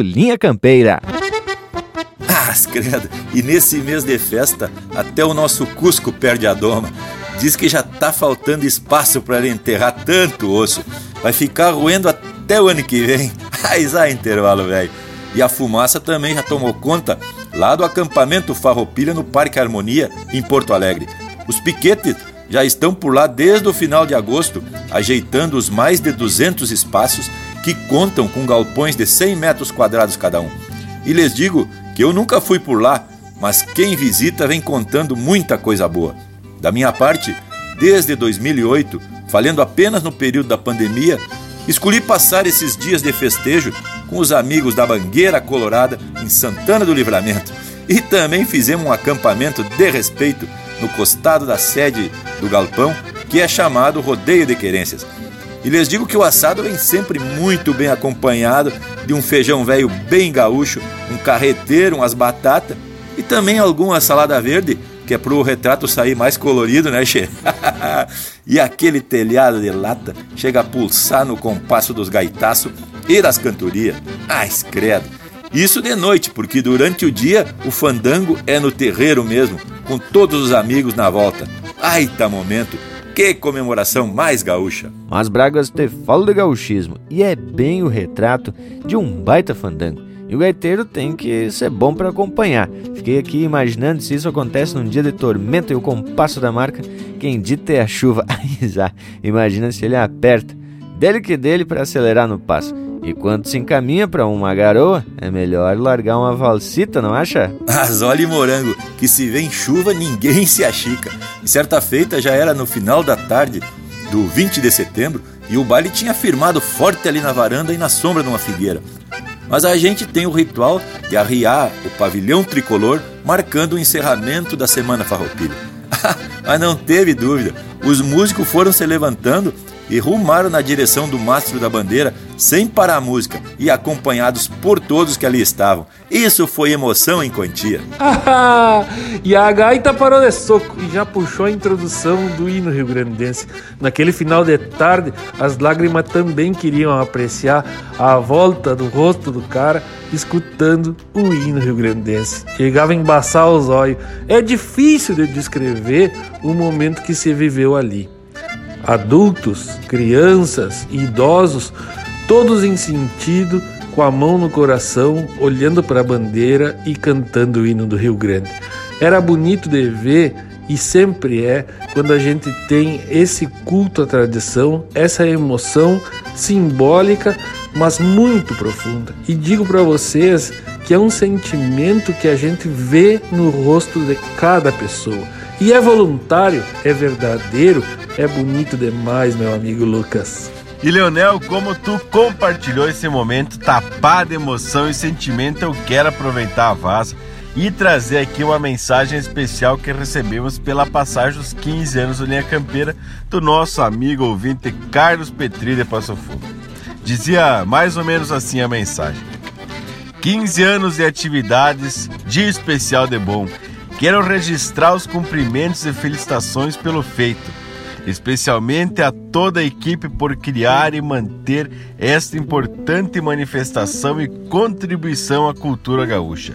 Linha Campeira. Ah, credo. E nesse mês de festa, até o nosso Cusco perde a doma. Diz que já tá faltando espaço para enterrar tanto osso. Vai ficar roendo até o ano que vem. Mas há intervalo, velho. E a fumaça também já tomou conta lá do acampamento Farroupilha no Parque Harmonia, em Porto Alegre. Os piquetes já estão por lá desde o final de agosto, ajeitando os mais de 200 espaços que contam com galpões de 100 metros quadrados cada um. E lhes digo que eu nunca fui por lá, mas quem visita vem contando muita coisa boa. Da minha parte, desde 2008, falhando apenas no período da pandemia, escolhi passar esses dias de festejo com os amigos da Bangueira Colorada em Santana do Livramento. E também fizemos um acampamento de respeito no costado da sede do galpão, que é chamado Rodeio de Querências. E lhes digo que o assado vem sempre muito bem acompanhado de um feijão velho bem gaúcho, um carreteiro, umas batatas e também alguma salada verde, que é pro retrato sair mais colorido, né, che? e aquele telhado de lata chega a pulsar no compasso dos gaitaços e das cantorias. Ah, credo! Isso de noite, porque durante o dia o fandango é no terreiro mesmo, com todos os amigos na volta. Ai, tá momento! Que comemoração mais gaúcha! Mas Bragas te fala de gauchismo e é bem o retrato de um baita fandango. E o gaiteiro tem que ser bom para acompanhar. Fiquei aqui imaginando se isso acontece num dia de tormenta e o compasso da marca, quem dita é a chuva. Imagina se ele aperta, dele que dele para acelerar no passo. E quando se encaminha para uma garoa, é melhor largar uma valsita, não acha? Mas olhe, morango, que se vem chuva ninguém se achica. E certa feita já era no final da tarde do 20 de setembro e o baile tinha firmado forte ali na varanda e na sombra de uma figueira. Mas a gente tem o ritual de arriar o pavilhão tricolor marcando o encerramento da Semana Farroupilha. Mas não teve dúvida, os músicos foram se levantando e rumaram na direção do mastro da bandeira sem parar a música e acompanhados por todos que ali estavam. Isso foi emoção em quantia. e a gaita parou de soco e já puxou a introdução do hino rio-grandense. Naquele final de tarde, as lágrimas também queriam apreciar a volta do rosto do cara escutando o hino rio-grandense. Chegava a embaçar os olhos. É difícil de descrever o momento que se viveu ali. Adultos, crianças e idosos, todos em sentido com a mão no coração, olhando para a bandeira e cantando o hino do Rio Grande. Era bonito de ver e sempre é quando a gente tem esse culto à tradição, essa emoção simbólica, mas muito profunda. E digo para vocês que é um sentimento que a gente vê no rosto de cada pessoa. E é voluntário, é verdadeiro, é bonito demais, meu amigo Lucas. E Leonel, como tu compartilhou esse momento tapado de emoção e sentimento, eu quero aproveitar a vaza e trazer aqui uma mensagem especial que recebemos pela passagem dos 15 anos do Linha Campeira do nosso amigo ouvinte Carlos Petri de Passo Fundo. Dizia mais ou menos assim a mensagem: 15 anos de atividades, dia especial de bom. Quero registrar os cumprimentos e felicitações pelo feito especialmente a toda a equipe por criar e manter esta importante manifestação e contribuição à cultura gaúcha.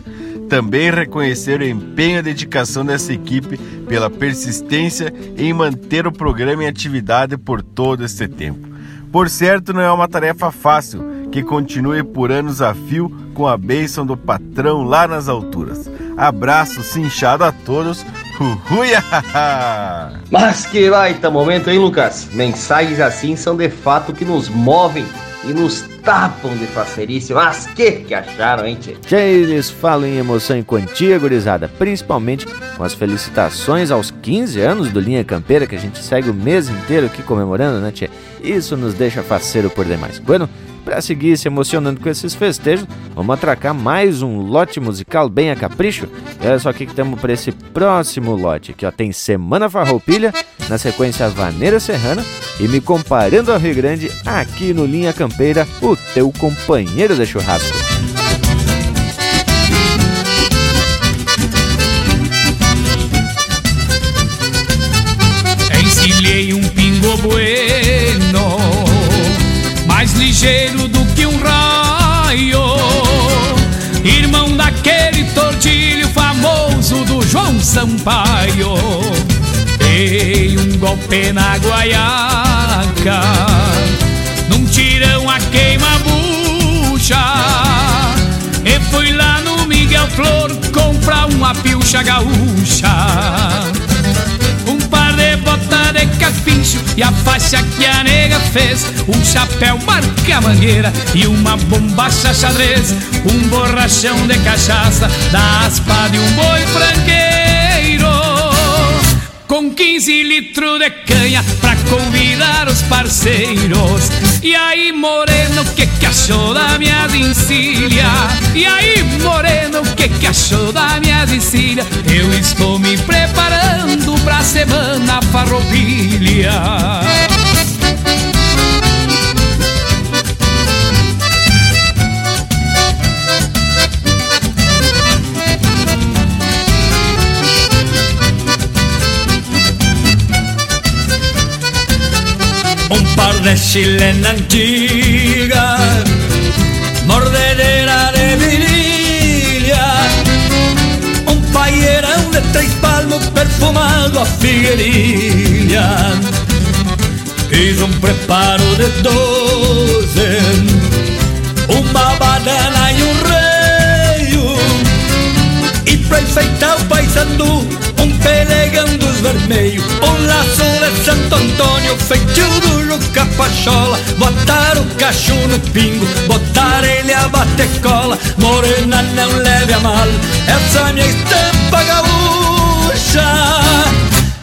Também reconhecer o empenho e dedicação dessa equipe pela persistência em manter o programa em atividade por todo este tempo. Por certo, não é uma tarefa fácil, que continue por anos a fio com a bênção do patrão lá nas alturas. Abraço cinchado a todos, Uhuia! Mas que baita momento, hein, Lucas? Mensagens assim são de fato que nos movem e nos tapam de facerice. Mas que que acharam, hein, tchê? Eles falam em emoção em quantia, gurizada, principalmente com as felicitações aos 15 anos do Linha Campeira, que a gente segue o mês inteiro aqui comemorando, né, tchê? Isso nos deixa faceiro por demais. Bueno, para seguir se emocionando com esses festejos, vamos atracar mais um lote musical bem a capricho. E olha só o que temos para esse próximo lote. Aqui ó, tem Semana Farroupilha, na sequência Vaneira Serrana e me comparando ao Rio Grande, aqui no Linha Campeira, o teu companheiro de churrasco. Ligeiro do que um raio. Irmão daquele tortilho famoso do João Sampaio. Dei um golpe na guaiaca, num tirão a queima-bucha. E fui lá no Miguel Flor comprar uma pilcha gaúcha e a faixa que a nega fez Um chapéu marca mangueira e uma bombacha xadrez Um borrachão de cachaça da aspa de um boi franqueiro. Com 15 litros de canha pra convidar os parceiros E aí moreno, que que achou da minha encilha? E aí moreno, que que achou da minha encilha? Eu estou me preparando pra semana farroupilha par de chilena antiga, mordedera de virilha, un paierão de três palmos perfumado a figueirinha. Fiz um preparo de doze, uma banana e um reio, e pra enfeitar o paisandu, um pelegão dos vermelhos, um laço Santo Antônio, feitio do capachola, botar o cacho no pingo, botar ele a bater cola, morena não leve a mal, essa é minha estampa gaúcha.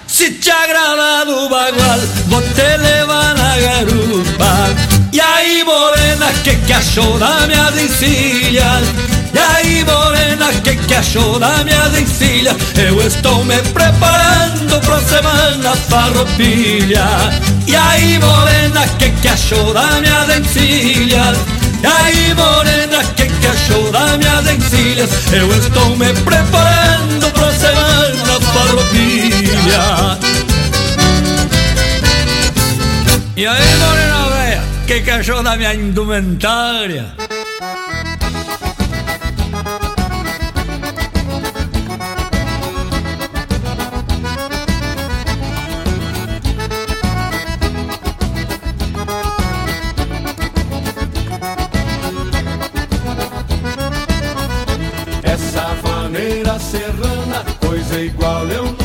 Se te agrada do bagual, vou te levar na garupa. E aí, morena, que que achou da minha encilhas? E aí, morena, que, que achou da minha encilha? Eu estou me preparando pra semana farroupilha E aí, morena, que, que achou da minha encilha? E aí, morena, que, que achou da minha encilha? Eu estou me preparando pra semana farroupilha E aí, morena velha, que, que achou da minha indumentária? igual eu não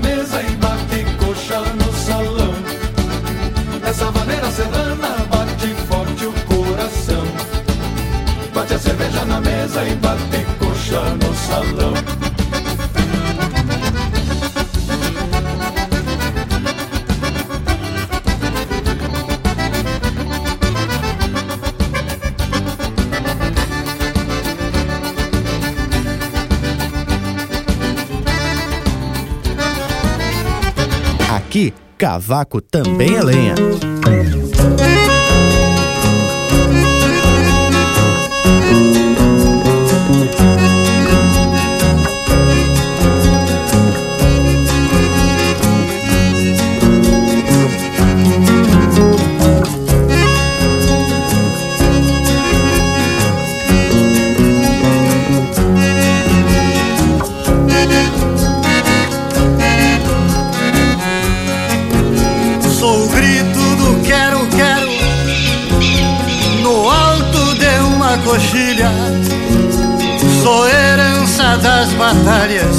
mesa e Cavaco também é lenha. Das batalhas,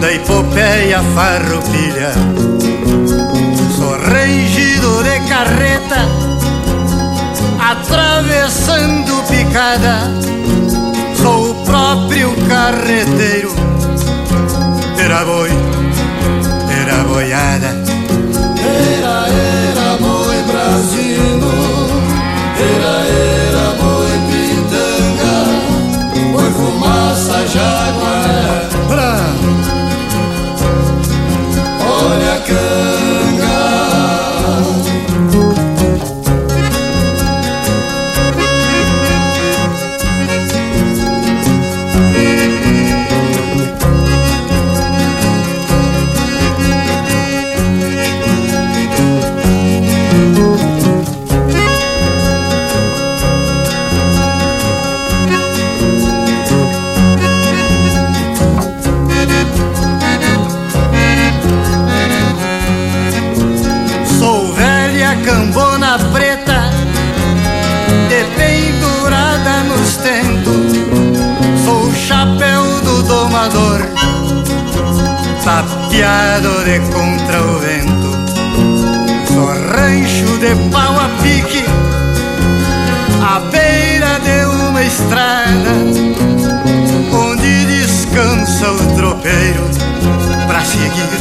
da epopeia farroupilha. Sou rangido de carreta, atravessando picada, sou o próprio carreteiro. Era boi, era boiada. Olha a tapeado de contra o vento. Sou rancho de pau a pique, à beira de uma estrada, onde descansa o tropeiro pra seguir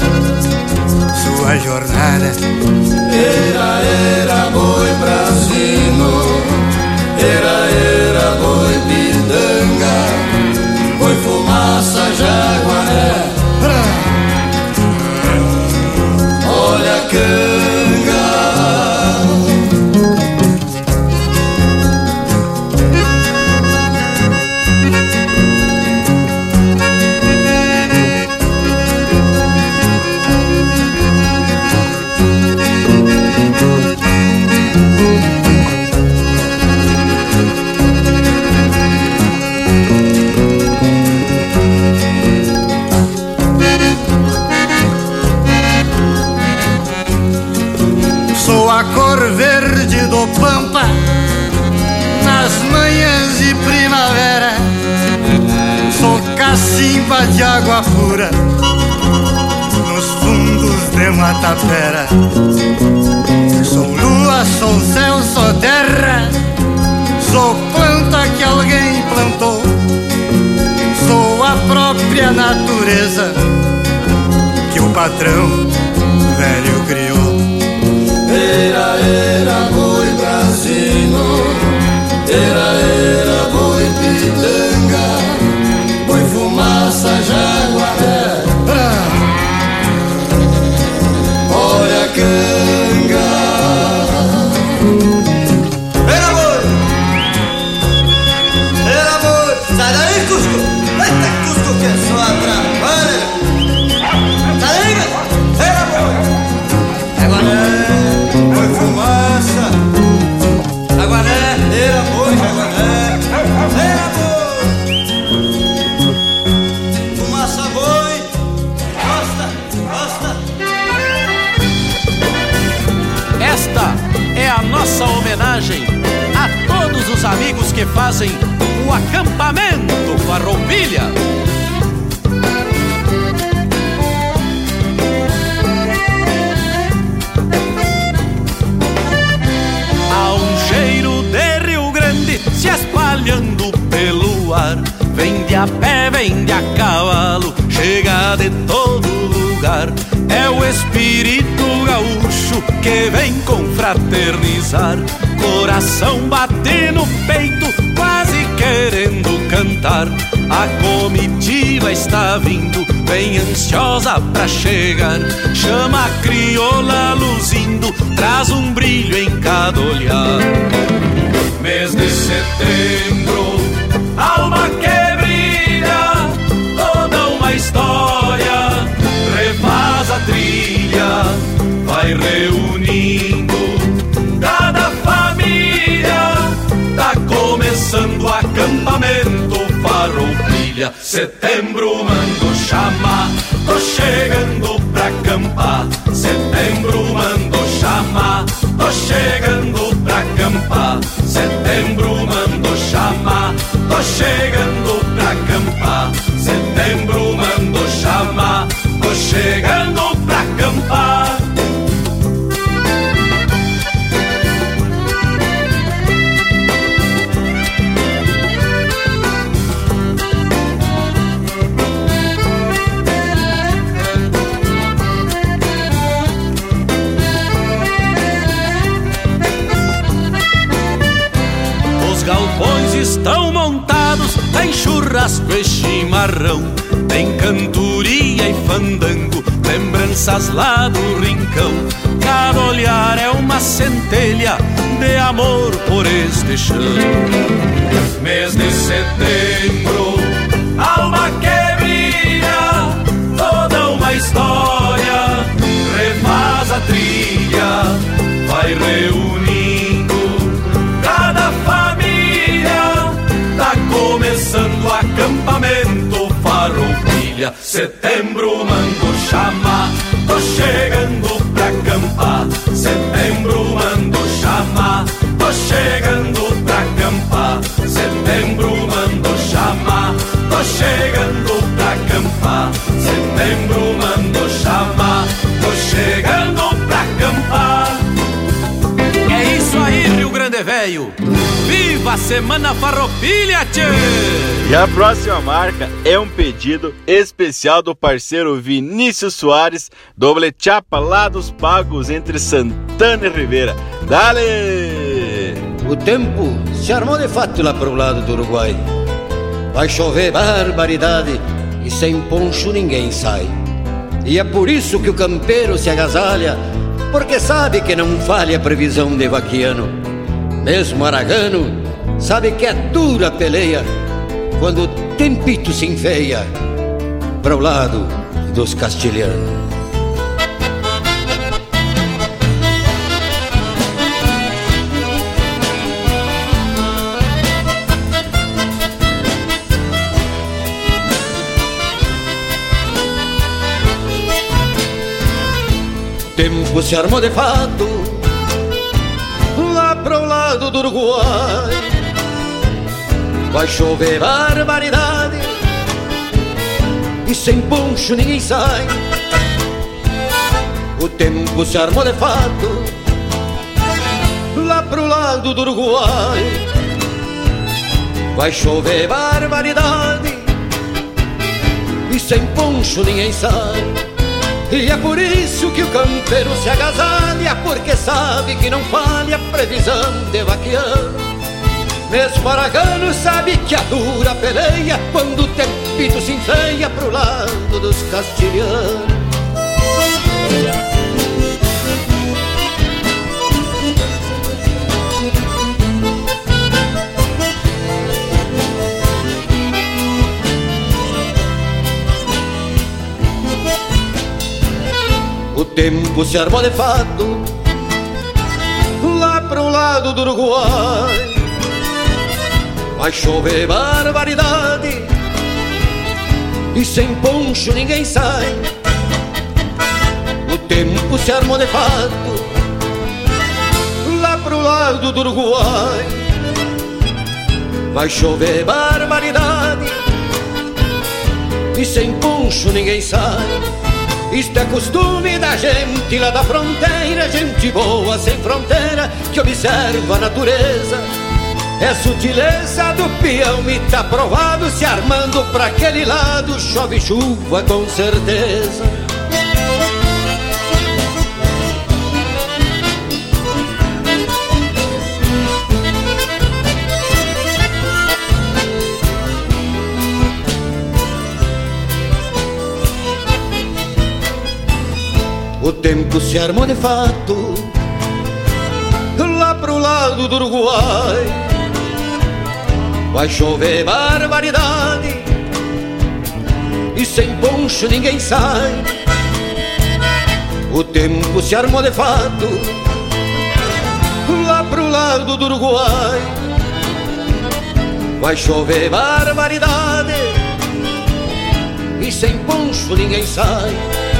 sua jornada. Era, era boi brasino, era, era cacimba de água pura nos fundos de Matapera. Sou lua, sou céu, sou terra. Sou planta que alguém plantou. Sou a própria natureza que o patrão velho criou. Era, era boi brasino, era, era boi pitanga, que fazem o acampamento Farroupilha. Há um cheiro de Rio Grande se espalhando pelo ar. Vem de a pé, vem de a cavalo, chega de todo lugar. É o espírito gaúcho que vem confraternizar. Coração bate no peito, quase querendo cantar. A comitiva está vindo, bem ansiosa pra chegar. Chama a crioula luzindo, traz um brilho em cada olhar. Mês de setembro, alma que brilha, toda uma história, refaz a trilha, vai reunindo acampamento Farroupilha, setembro mando chamar Tô chegando pra acampar. Setembro mando chamar Tô chegando pra acampar. Setembro mando chamar Tô chegando churrasco e chimarrão, tem cantoria e fandango, lembranças lá do rincão. Cada olhar é uma centelha de amor por este chão. Mês de setembro, alma que brilha, toda uma história, refaz a trilha, vai reunindo acampamento farroupilha. Setembro mando chamar, tô chegando pra acampar. Semana Farroupilha, tchê! E a próxima marca é um pedido especial do parceiro Vinícius Soares, doble chapa lá dos Pagos entre Santana e Ribeira. Dale! O tempo se armou de fato lá pro lado do Uruguai. Vai chover barbaridade e sem poncho ninguém sai. E é por isso que o campeiro se agasalha, porque sabe que não falha a previsão de vaquiano. Mesmo Aragano sabe que é dura a peleia quando o tempito se enfeia para o lado dos castilhanos. tempo se armou de fato lado do Uruguai. Vai chover barbaridade e sem poncho ninguém sai. O tempo se armou de fato lá pro lado do Uruguai. Vai chover barbaridade e sem poncho ninguém sai. E é por isso que o campeiro se agasalha, porque sabe que não falha previsão de vaqueano. Mesmo Aragano sabe que a dura peleia quando o tempito se enfeia pro lado dos castilhanos. O tempo se armou de fato lá pro lado do Uruguai. Vai chover barbaridade e sem poncho ninguém sai. O tempo se armou de fato lá pro lado do Uruguai. Vai chover barbaridade e sem poncho ninguém sai. Isto é costume da gente lá da fronteira, gente boa sem fronteira que observa a natureza. É sutileza do peão e tá provado se armando pra aquele lado, chove chuva com certeza. Tempo se armou de fato lá pro lado do Uruguai. Vai chover barbaridade e sem poncho ninguém sai. O tempo se armou de fato lá pro lado do Uruguai. Vai chover barbaridade e sem poncho ninguém sai.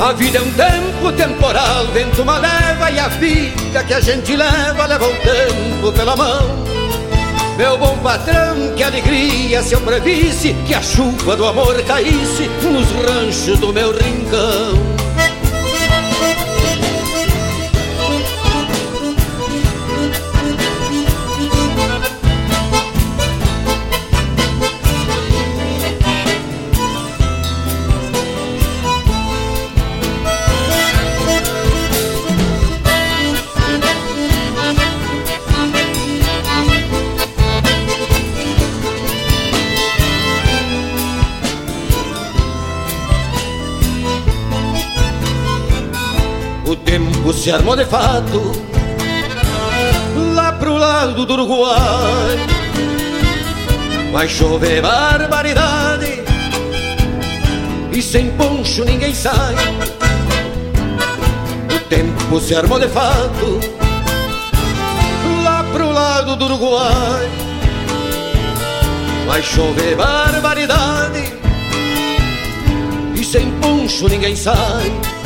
A vida é um tempo temporal, vento uma leva e a vida que a gente leva, leva o tempo pela mão. Meu bom patrão, que alegria se eu previsse que a chuva do amor caísse nos ranchos do meu rincão. Se armou de fato lá pro lado do Uruguai. Vai chover barbaridade e sem poncho ninguém sai. O tempo se armou de fato lá pro lado do Uruguai. Vai chover barbaridade e sem poncho ninguém sai.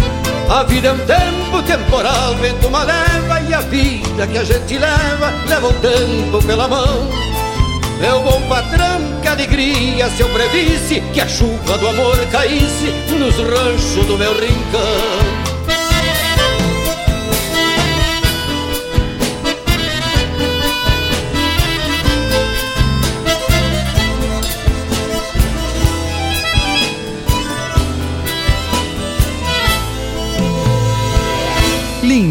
A vida é um tempo temporal, vento uma leva e a vida que a gente leva, leva o tempo pela mão. Meu bom patrão, que alegria se eu previsse que a chuva do amor caísse nos ranchos do meu rincão.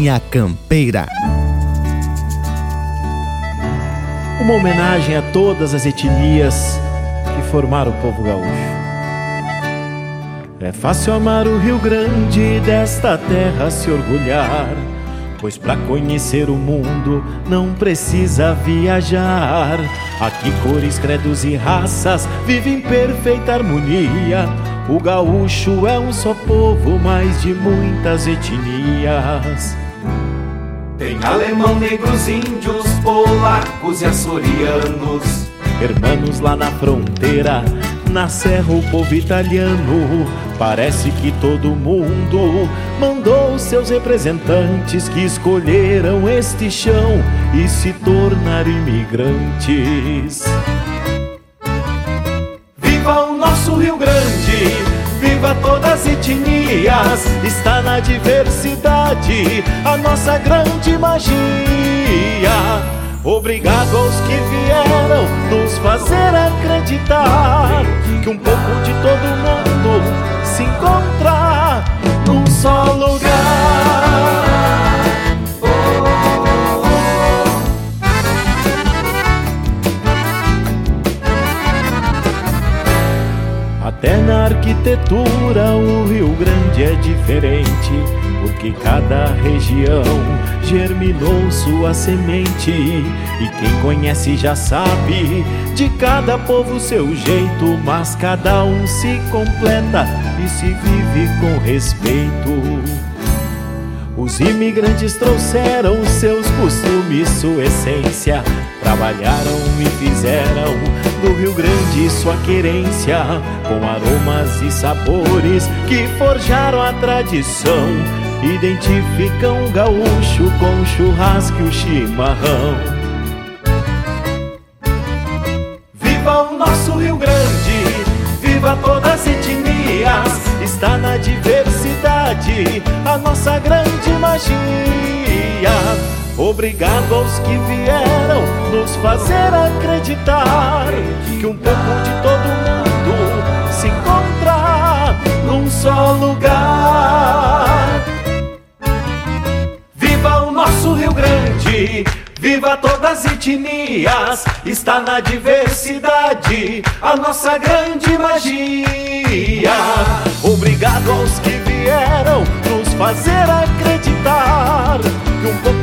Linha Campeira. Uma homenagem a todas as etnias que formaram o povo gaúcho. É fácil amar o Rio Grande desta terra se orgulhar, pois para conhecer o mundo não precisa viajar. Aqui cores, credos e raças vivem em perfeita harmonia. O gaúcho é um só povo, mas de muitas etnias. Tem alemão, negros, índios, polacos e açorianos. Hermanos lá na fronteira, na serra o povo italiano. Parece que todo mundo mandou seus representantes que escolheram este chão e se tornaram imigrantes. Viva o nosso Rio Grande, viva todas as etnias, está na diversidade a nossa grande magia. Obrigado aos que vieram nos fazer acreditar que um pouco de todo mundo se encontra num só lugar. Até na arquitetura o Rio Grande é diferente, porque cada região germinou sua semente. E quem conhece já sabe de cada povo seu jeito, mas cada um se completa e se vive com respeito. Os imigrantes trouxeram seus costumes, sua essência, trabalharam e fizeram do Rio Grande sua querência, com aromas e sabores que forjaram a tradição, identificam o gaúcho com churrasco e o chimarrão. Viva o nosso Rio Grande, viva todas as etnias, está na diversidade a nossa grande magia. Obrigado aos que vieram nos fazer acreditar que um pouco de todo mundo se encontra num só lugar. Viva todas as etnias, está na diversidade a nossa grande magia. Obrigado aos que vieram nos fazer acreditar que um pouco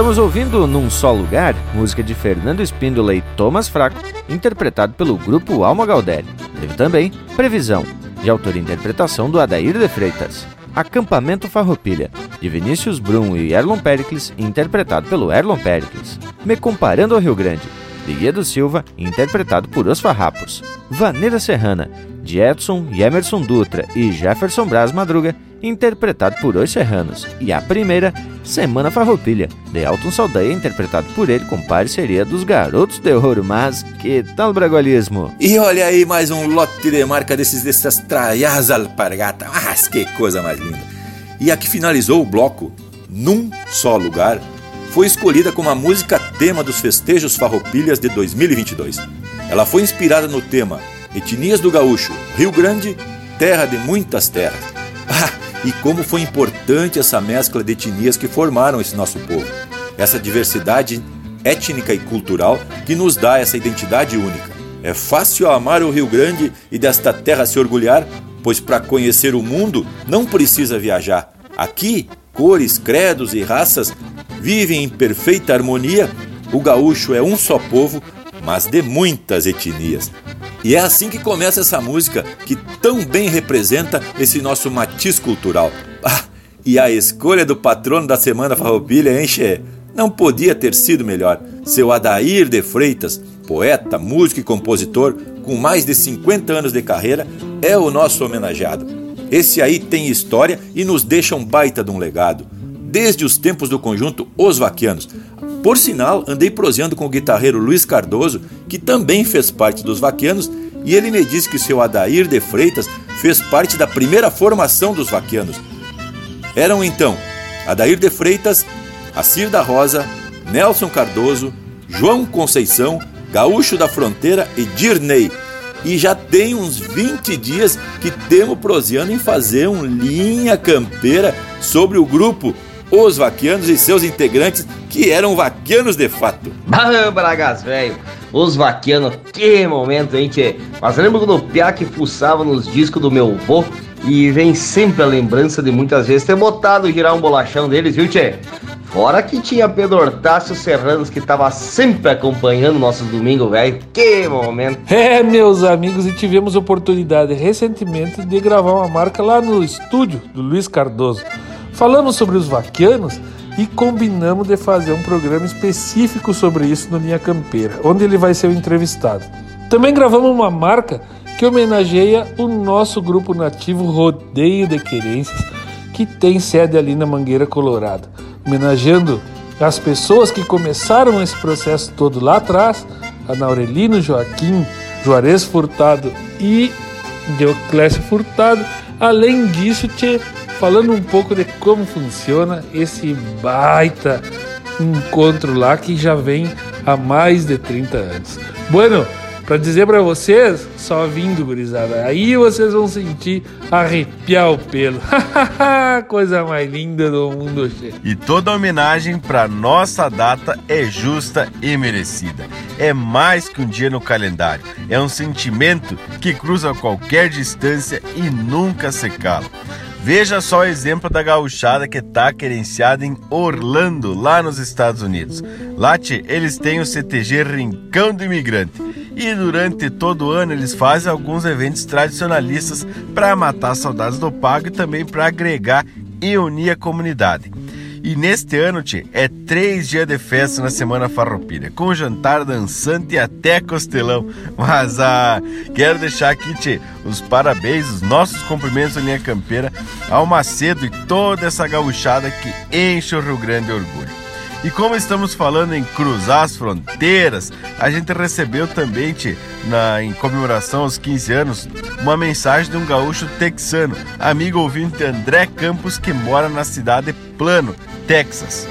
Estamos ouvindo Num Só Lugar, música de Fernando Espíndola e Thomas Fraco, interpretado pelo grupo Alma Galdério. Teve também Previsão, de autoria e interpretação do Adair de Freitas. Acampamento Farroupilha, de Vinícius Brum e Erlon Pericles, interpretado pelo Erlon Pericles. Me Comparando ao Rio Grande, de Guedo Silva, interpretado por Os Farrapos. Vaneira Serrana, de Edson e Emerson Dutra e Jefferson Braz Madruga, interpretado por Os Serranos. E a primeira, Semana Farroupilha, de Alton Saldanha, interpretado por ele com parceria dos Garotos de Ouro. Mas que tal bragualismo? E olha aí mais um lote de marca desses dessas traias alpargata. Mas que coisa mais linda. E a que finalizou o bloco, Num Só Lugar, foi escolhida como a música tema dos festejos Farroupilhas de 2022. Ela foi inspirada no tema Etnias do Gaúcho, Rio Grande, terra de muitas terras. Ah, e como foi importante essa mescla de etnias que formaram esse nosso povo. Essa diversidade étnica e cultural que nos dá essa identidade única. É fácil amar o Rio Grande e desta terra se orgulhar, pois para conhecer o mundo não precisa viajar. Aqui, cores, credos e raças vivem em perfeita harmonia. O gaúcho é um só povo, mas de muitas etnias. E é assim que começa essa música que tão bem representa esse nosso matiz cultural. Ah, e a escolha do patrono da Semana Farroupilha, hein? Não podia ter sido melhor. Seu Adair de Freitas, poeta, músico e compositor, com mais de 50 anos de carreira, é o nosso homenageado. Esse aí tem história e nos deixa um baita de um legado. Desde os tempos do conjunto Os Vaquianos. Por sinal, andei proseando com o guitarreiro Luiz Cardoso, que também fez parte dos Vaquianos, e ele me disse que seu Adair de Freitas fez parte da primeira formação dos Vaquianos. Eram então Adair de Freitas, Acir da Rosa, Nelson Cardoso, João Conceição, Gaúcho da Fronteira e Dirney. E já tem uns 20 dias que temos proseando em fazer um linha campeira sobre o grupo Os Vaquianos e seus integrantes que eram vaquianos de fato. Ah, Bragas, velho. Os vaquianos, que momento, hein, tchê? Mas lembro do Piá que fuçava nos discos do meu vô e vem sempre a lembrança de muitas vezes ter botado girar um bolachão deles, viu, tchê? Fora que tinha Pedro Hortácio Serranos que tava sempre acompanhando nossos domingos, velho. Que momento! É, meus amigos, e tivemos oportunidade recentemente de gravar uma marca lá no estúdio do Luiz Cardoso. Falamos sobre os vaquianos e combinamos de fazer um programa específico sobre isso no Linha Campeira, onde ele vai ser o entrevistado. Também gravamos uma marca que homenageia o nosso grupo nativo Rodeio de Querências, que tem sede ali na Mangueira Colorado homenageando as pessoas que começaram esse processo todo lá atrás, a Naurelino Joaquim, Juarez Furtado e Deoclésio Furtado. Além disso, te falando um pouco de como funciona esse baita encontro lá que já vem há mais de 30 anos. Bueno, para dizer para vocês, só vindo, gurizada. Aí vocês vão sentir arrepiar o pelo. Coisa mais linda do mundo. E toda homenagem para nossa data é justa e merecida. É mais que um dia no calendário. É um sentimento que cruza qualquer distância e nunca se cala. Veja só o exemplo da gauchada que está querenciada em Orlando, lá nos Estados Unidos. Lá, tchê, eles têm o CTG Rincão do Imigrante. E durante todo o ano eles fazem alguns eventos tradicionalistas para matar saudades do pago e também para agregar e unir a comunidade. E neste ano, tchê, é três dias de festa na Semana Farroupilha, com jantar dançante e até costelão. Mas ah, quero deixar aqui, tchê, os parabéns, os nossos cumprimentos à linha campeira, ao Macedo e toda essa gauchada que enche o Rio Grande de orgulho. E como estamos falando em cruzar as fronteiras, a gente recebeu também, tchê, na, em comemoração aos 15 anos, uma mensagem de um gaúcho texano, amigo ouvinte André Campos, que mora na cidade Plano, Texas.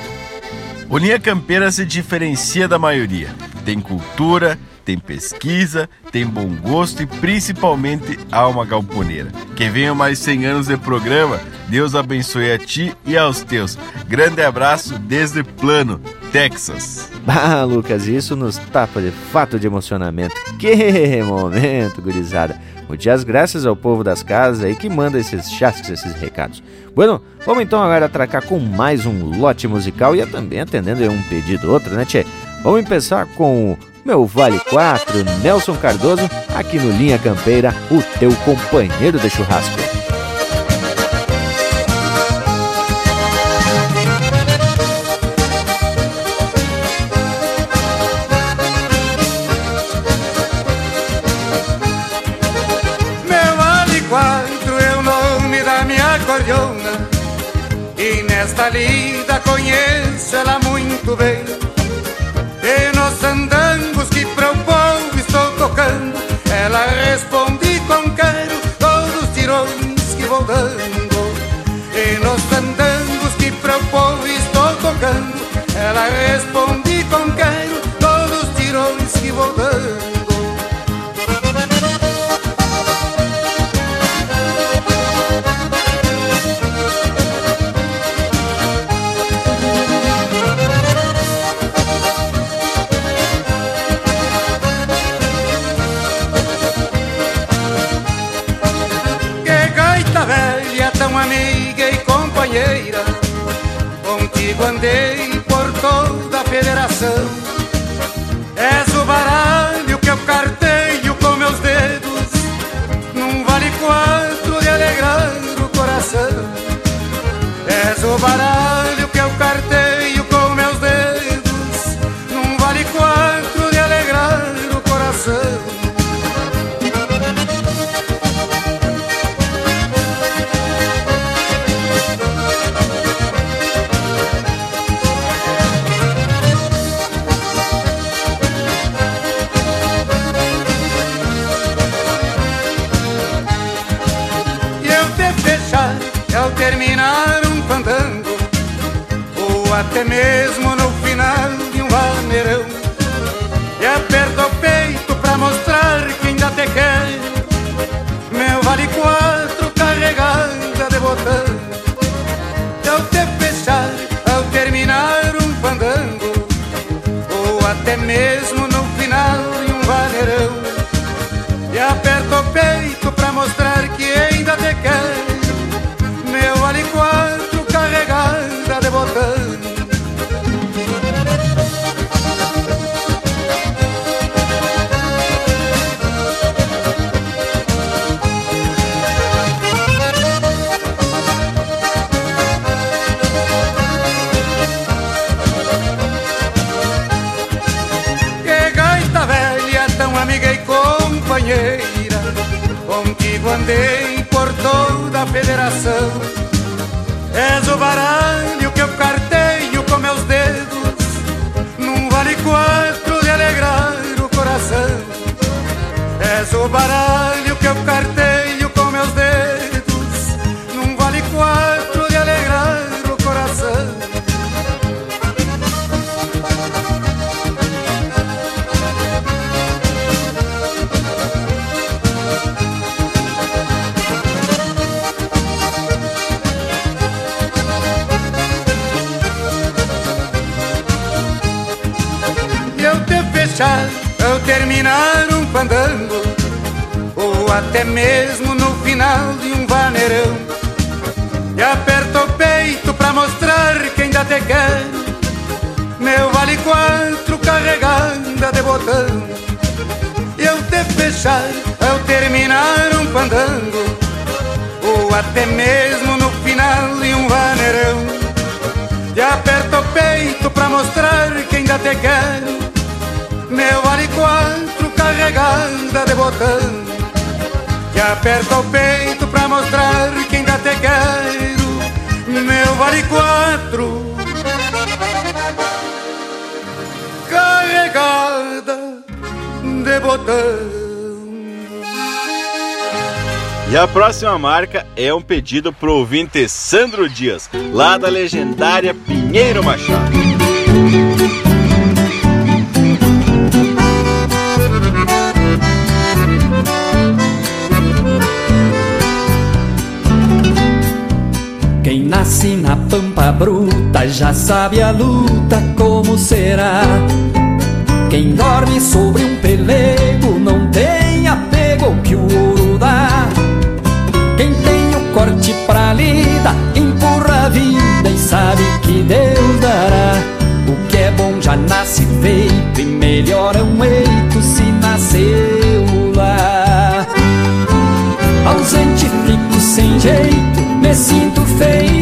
Linha Campeira se diferencia da maioria. Tem cultura, tem pesquisa, tem bom gosto e principalmente alma galponeira. Que venham mais 100 anos de programa, Deus abençoe a ti e aos teus. Grande abraço desde Plano, Texas. Ah, Lucas, isso nos tapa de fato de emocionamento. Que momento, gurizada. Muitas as graças ao povo das casas aí que manda esses chasques, esses recados. Bueno, vamos então agora atracar com mais um lote musical e também atendendo um pedido outro, né, Tchê? Vamos começar com meu Vale 4, Nelson Cardoso, aqui no Linha Campeira, o teu companheiro de churrasco. E nesta lida conheço ela muito bem. E nos andangos que povo estou tocando. Ela responde com quero todos os tirões que vou dando. E nos andangos que povo estou tocando. Ela responde amiga e companheira, contigo andei por toda a federação. És o baralho que eu carteio com meus dedos, num vale quatro de alegrar o coração. És o baralho que eu carteio. marca é um pedido pro ouvinte Sandro Dias, lá da legendária Pinheiro Machado. Quem nasce na pampa bruta já sabe a luta como será sabe que Deus dará. O que é bom já nasce feito e melhor é um eito se nasceu lá. Ausente fico sem jeito, me sinto feio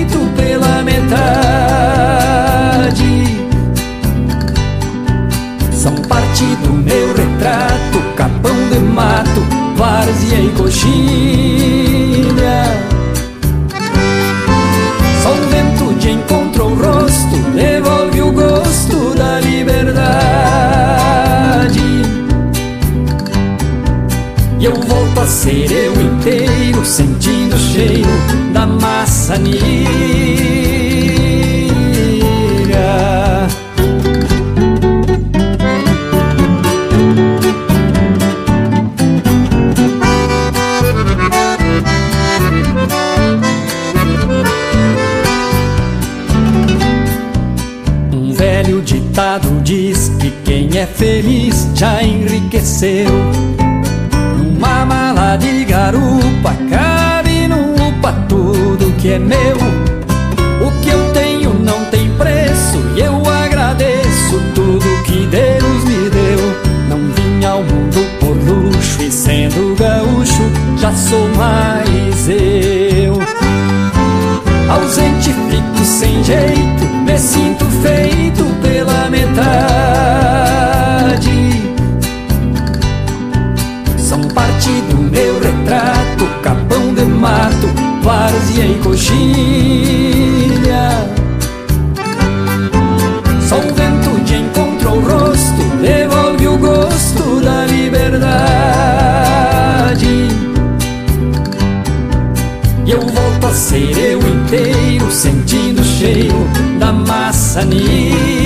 Cheio cheiro da maçanilha. Um velho ditado diz que quem é feliz já enriqueceu. Numa mala de garoto jeito, me sinto feito pela metade. São parte do meu retrato, capão de mato, várzea e coxilha. Cheiro da maçanilha.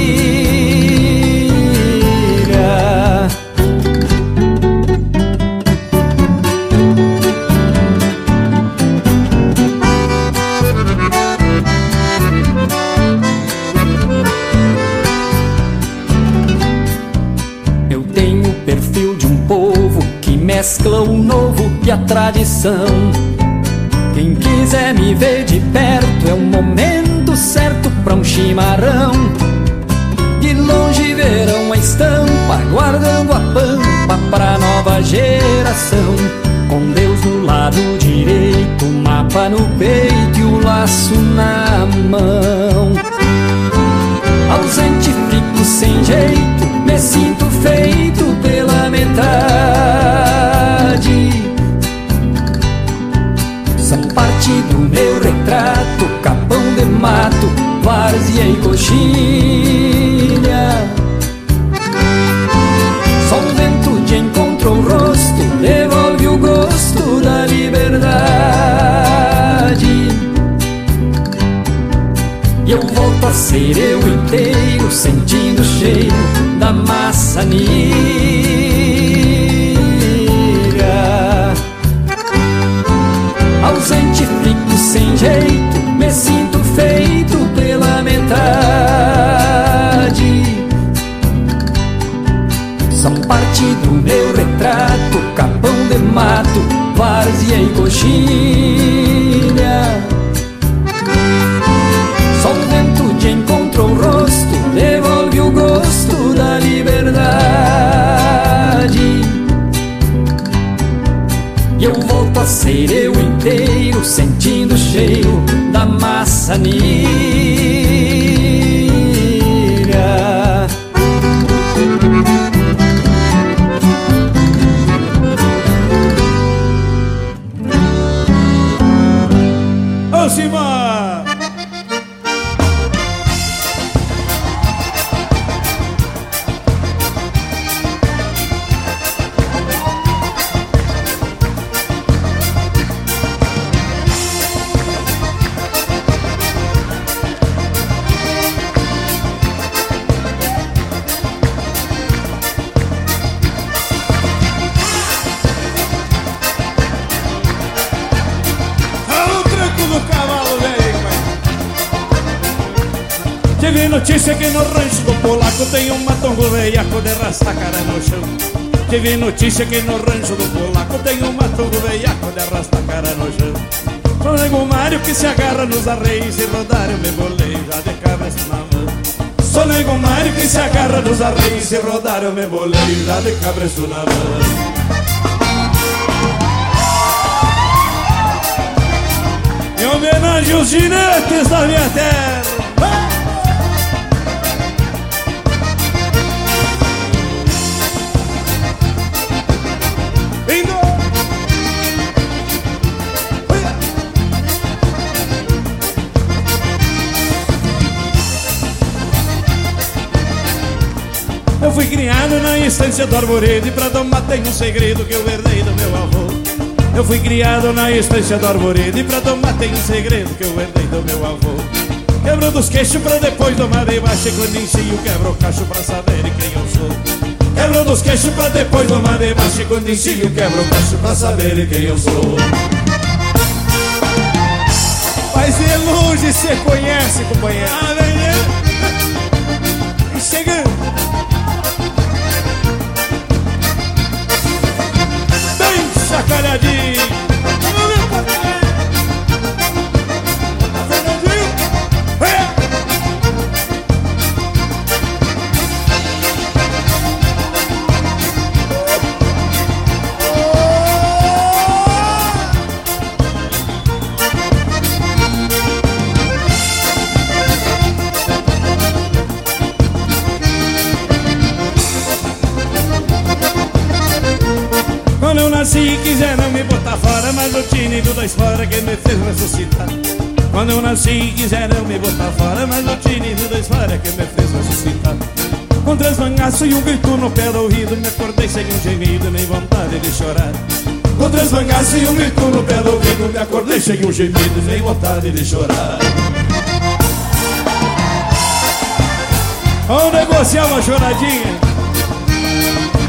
Que no rancho do polaco tem um matongo veiaco de arrasta cara no chão. Sou nego Mário que se agarra nos arreios e rodar eu me bolei já de cabeça na mão. Sou nego Mário que se agarra nos arreios e rodar eu me bolei já de cabeça na mão. Em homenagem aos ginetes da minha terra estância do Arvoredo E pra tomar tem um segredo que eu herdei do meu avô. Eu fui criado na estância do Arvoredo E pra tomar tem um segredo que eu herdei do meu avô. Quebro dos queixos pra depois tomar debaixo E quando ensino quebro o cacho pra saber quem eu sou. Quebro dos queixos pra depois tomar debaixo E quando ensino quebro o cacho pra saber quem eu sou. Mas de longe cê conhece, companheiro. Ah, fora Mas o tine do dois fora que me fez ressuscitar. Quando eu nasci quiseram me botar fora Mas o tine do dois fora que me fez ressuscitar. Com três mangaços e um grito no pé do ouvido Me acordei sem um gemido nem vontade de chorar. Com três mangaços e um grito no pé do ouvido Me acordei sem um gemido nem vontade de chorar. Vamos negociar uma choradinha.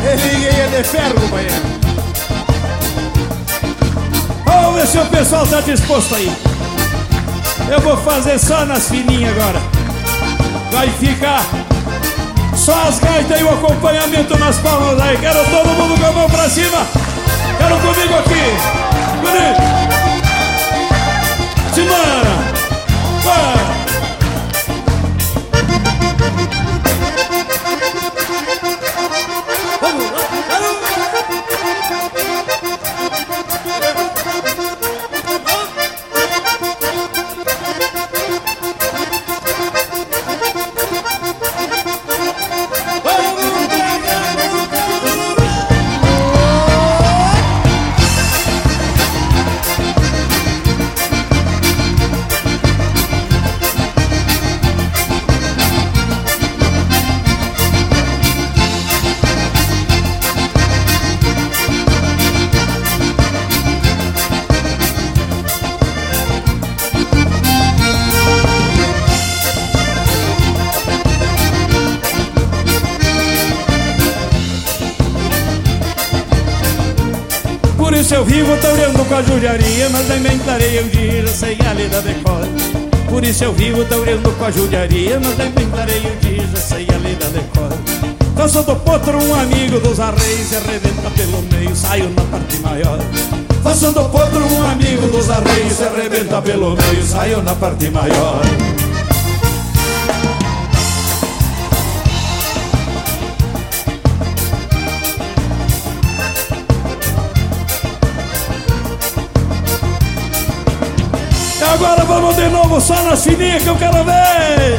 Ele é de ferro, companheiro se o pessoal tá disposto aí. Eu vou fazer só nas fininhas agora. Vai ficar só as gaitas e o acompanhamento nas palmas aí. Quero todo mundo com a mão pra cima. Quero comigo aqui. Bonito. Simbora. Vai. Nem inventarei eu dia sem a lida de cor Por isso eu vivo taurando com a judiaria. Mas nem inventarei eu dia sem a lida de cor Faço do potro um amigo dos arreis. E arrebenta pelo meio, saio na parte maior. Faço do potro um amigo dos arreis. E arrebenta pelo meio, saio na parte maior agora vamos de novo só nas fininhas que eu quero ver.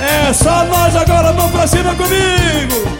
É só nós agora, mão pra cima comigo.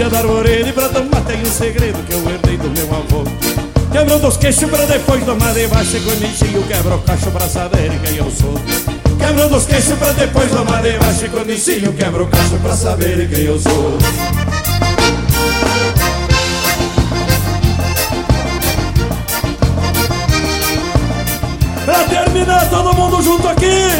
Na estância do Arvoredo E pra domar tem um segredo que eu herdei do meu avô. Quebrando os queixos pra depois tomar debaixo E quando enchio quebra o cacho saber quem eu sou. Quebrando os queixos pra depois tomar debaixo E quando enchio quebra o cacho pra saber quem eu sou. Pra terminar, todo mundo junto aqui!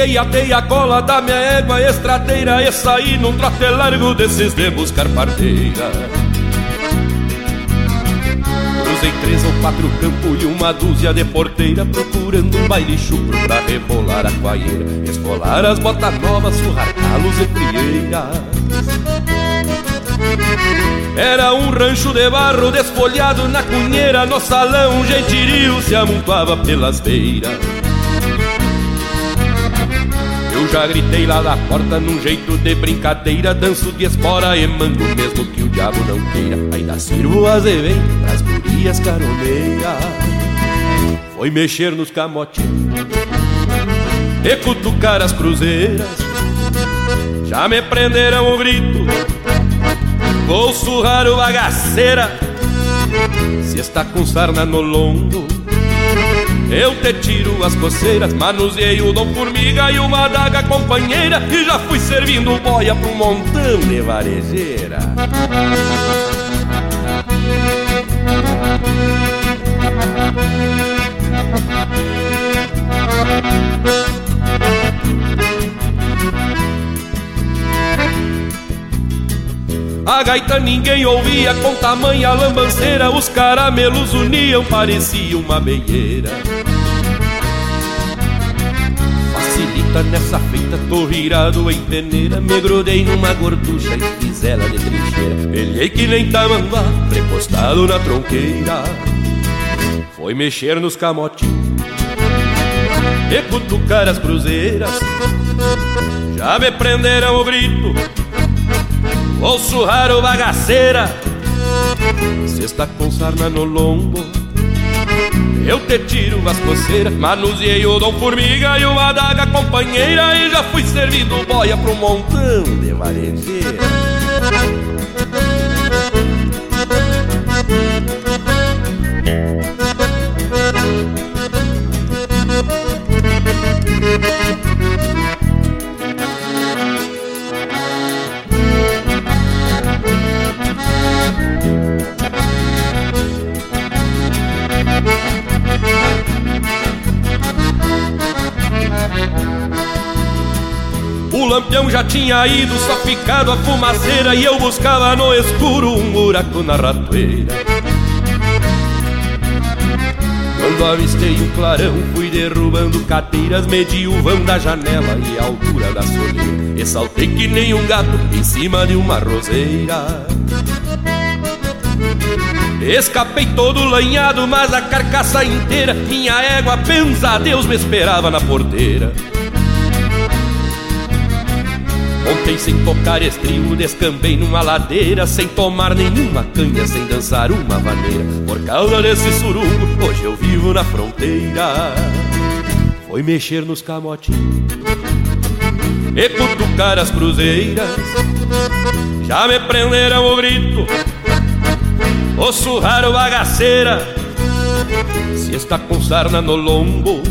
Atei a cola da minha égua estradeira E saí num trote largo desses de buscar parteira. Cruzei três ou quatro campos e uma dúzia de porteira Procurando um baile chucro pra rebolar a coaieira Escolar as botas novas, surrar calos e frieiras era um rancho de barro desfolhado na cunheira No salão, um gentirio se amontoava pelas beiras já gritei lá da porta num jeito de brincadeira Danço de espora e mando mesmo que o diabo não queira. Ainda sirvo azevém pras gurias caroneiras Foi mexer nos camotinhos E cutucar as cruzeiras. Já me prenderam o grito Vou surrar o bagaceira. Se está com sarna no lombo eu te tiro as coceiras, manuseei o dom formiga e uma adaga companheira E já fui servindo boia um montão de varejeira. A gaita ninguém ouvia com tamanha lambanceira Os caramelos uniam, parecia uma beieira Facilita nessa feita, tô virado em peneira Me grudei numa gorducha e fiz ela de trincheira. Pelhei que nem tamanduá, prepostado na tronqueira. Foi mexer nos camotinhos E cutucar as cruzeiras. Já me prenderam o grito Vou surrar o bagaceira. Se está com sarna no lombo Eu te tiro as coceiras Manuseei o dom formiga e uma adaga companheira E já fui servindo boia um montão de varejeira lampião já tinha ido, só ficado a fumaceira E eu buscava no escuro um buraco na ratoeira. Quando avistei um clarão, fui derrubando cadeiras Medi o vão da janela e a altura da soleira E saltei que nem um gato em cima de uma roseira. Escapei todo lanhado, mas a carcaça inteira Minha égua, pensa, Deus me esperava na porteira Ontem sem tocar estribo descambei numa ladeira Sem tomar nenhuma canha, sem dançar uma vaneira Por causa desse surungo, hoje eu vivo na fronteira. Foi mexer nos camotinhos E cutucar as cruzeiras. Já me prenderam o grito O surrar o bagaceira. Se está com sarna no lombo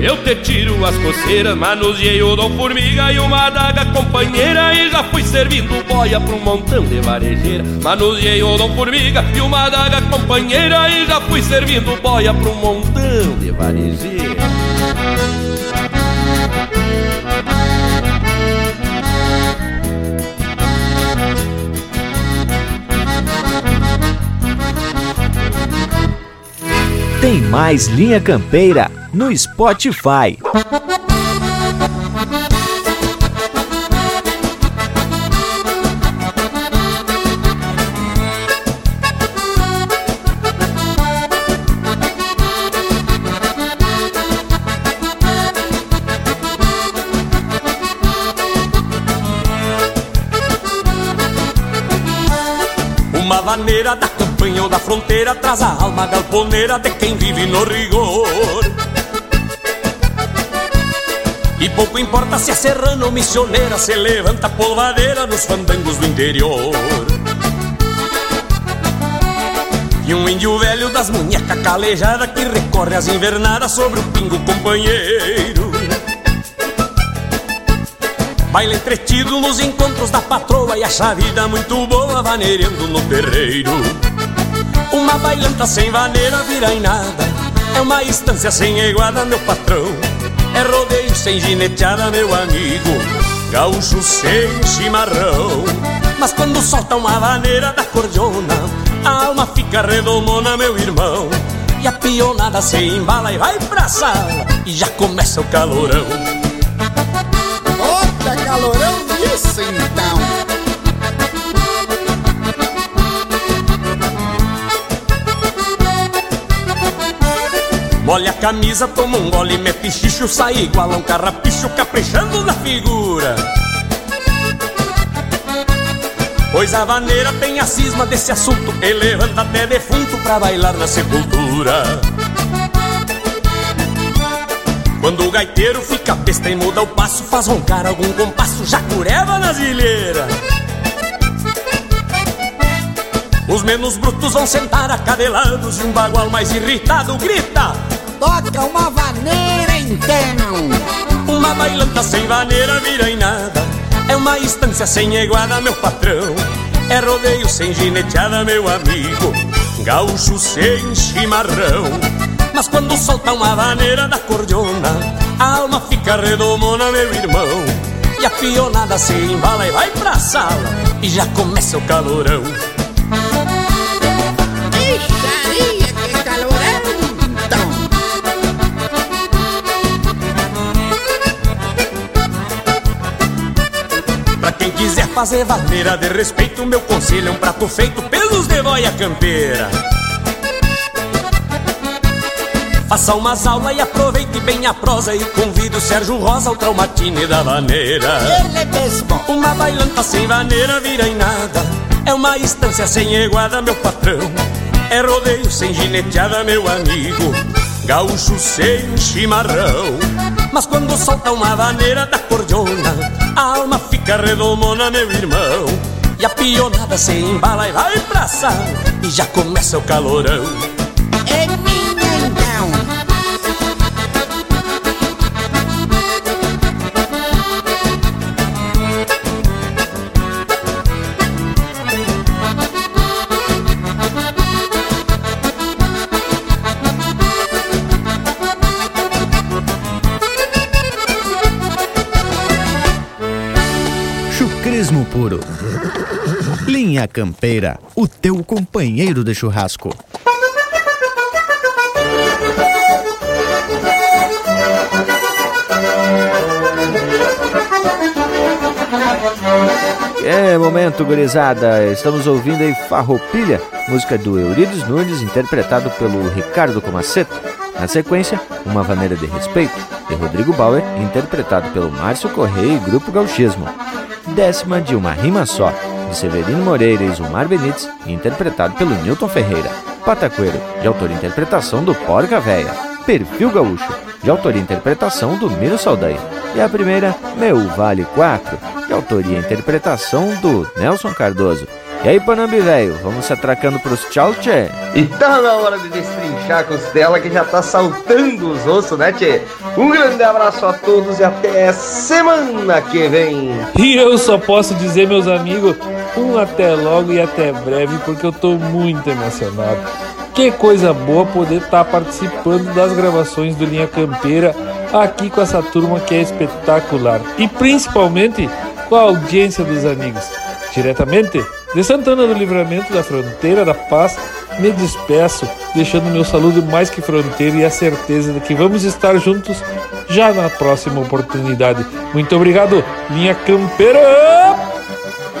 eu te tiro as coceiras, manuseei o dom formiga e uma adaga companheira. E já fui servindo boia pra um montão de varejeira. Manuseei o dom formiga e uma adaga companheira. E já fui servindo boia pra um montão de varejeira Tem mais Linha Campeira no Spotify. Uma vaneira da ou da fronteira traz a alma galponeira de quem vive no rigor. E pouco importa se é serrano ou missioneira, se levanta polvadeira nos fandangos do interior. E um índio velho das munhecas calejadas que recorre as invernadas sobre o pingo companheiro. Baila entretido nos encontros da patroa e acha a vida muito boa vaneirando no terreiro. Uma bailanta sem vaneira vira em nada, é uma estância sem iguada, meu patrão. É rodeio sem gineteada, meu amigo, gaúcho sem chimarrão. Mas quando solta uma vaneira da cordiona, a alma fica redomona, meu irmão. E a pionada se embala e vai pra sala, e já começa o calorão. Bota calorão nisso então. Camisa, toma um gole, mete xixo, sai igual a um carrapicho, caprichando na figura. Pois a vaneira tem a cisma desse assunto, e levanta até defunto pra bailar na sepultura. Quando o gaiteiro fica besta e muda o passo, faz roncar algum compasso, já cureva nas ilheiras. Os menos brutos vão sentar acadelados e um bagual mais irritado grita: Toca uma vaneira então! Uma bailanta sem vaneira vira em nada. É uma estância sem iguada, meu patrão. É rodeio sem gineteada, meu amigo. Gaúcho sem chimarrão. Mas quando solta uma vaneira da cordiona, a alma fica redomona, meu irmão. E a pionada se embala e vai pra sala, e já começa o calorão. Fazer vaneira de respeito, meu conselho é um prato feito pelos de boia campeira. Faça umas aulas e aproveite bem a prosa. E convide o Sérgio Rosa ao traumatine da vaneira ele mesmo! Uma bailanta sem vaneira vira em nada. É uma estância sem iguada, meu patrão. É rodeio sem gineteada, meu amigo Gaúcho sem chimarrão. Mas quando solta uma vaneira da cordiona A alma fica redomona, meu irmão. E a pionada se embala e vai pra sala E já começa o calorão Linha Campeira, o teu companheiro de churrasco. É momento, gurizada. Estamos ouvindo aí Farroupilha, música do Eurides Nunes, interpretado pelo Ricardo Comaceto. Na sequência, Uma Vaneira de Respeito, de Rodrigo Bauer, interpretado pelo Márcio Correia e Grupo Gauchismo. Décima de Uma Rima Só, de Severino Moreira e Zumar Benites, interpretado pelo Newton Ferreira. Patacoeiro, de autoria e interpretação do Porca Véia. Perfil Gaúcho, de autoria e interpretação do Miro Saldanha. E a primeira, Meu Vale 4, de autoria e interpretação do Nelson Cardoso. E aí, Panambi velho, vamos se atracando pros tchau, tchê? E tá na hora de destrinchar a costela que já tá saltando os ossos, né, tchê? Um grande abraço a todos e até semana que vem. E eu só posso dizer, meus amigos, um até logo e até breve, porque eu tô muito emocionado. Que coisa boa poder estar participando das gravações do Linha Campeira aqui com essa turma que é espetacular. E principalmente com a audiência dos amigos. Diretamente de Santana do Livramento, da Fronteira da Paz, me despeço, deixando meu saludo mais que fronteira e a certeza de que vamos estar juntos já na próxima oportunidade. Muito obrigado, Linha Campeira!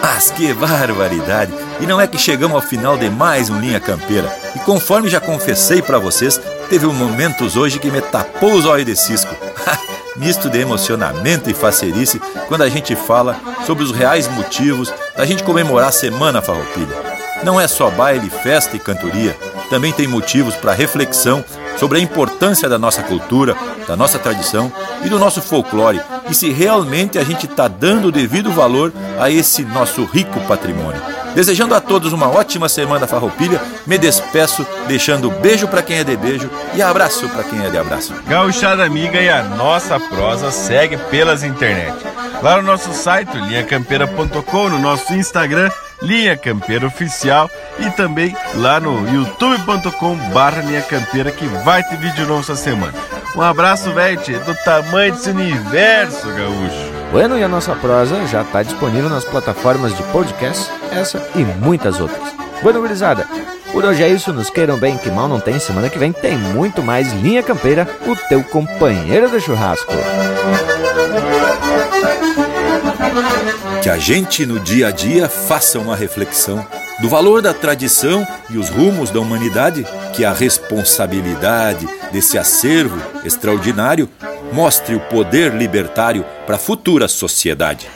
Mas que barbaridade! E não é que chegamos ao final de mais um Linha Campeira. E conforme já confessei pra vocês, teve momentos hoje que me tapou os olhos de cisco. Misto de emocionamento e facerice quando a gente fala sobre os reais motivos da gente comemorar a Semana Farroupilha. Não é só baile, festa e cantoria, também tem motivos para reflexão sobre a importância da nossa cultura, da nossa tradição e do nosso folclore e se realmente a gente está dando o devido valor a esse nosso rico patrimônio. Desejando a todos uma ótima semana farroupilha, me despeço deixando beijo para quem é de beijo e abraço para quem é de abraço. Gauchada Amiga e a nossa prosa segue pelas internet. Lá no nosso site, linhacampeira.com, no nosso Instagram, Linha Campeira Oficial e também lá no youtube.com barra Linha Campeira que vai ter vídeo novo essa semana. Um abraço, velho, do tamanho desse universo, gaúcho. Bueno, e a nossa prosa já está disponível nas plataformas de podcast, essa e muitas outras. Bueno, gurizada, por hoje é isso, nos queiram bem, que mal não tem, semana que vem tem muito mais Linha Campeira, o teu companheiro de churrasco. Que a gente no dia a dia faça uma reflexão do valor da tradição e os rumos da humanidade, que a responsabilidade desse acervo extraordinário mostre o poder libertário para a futura sociedade.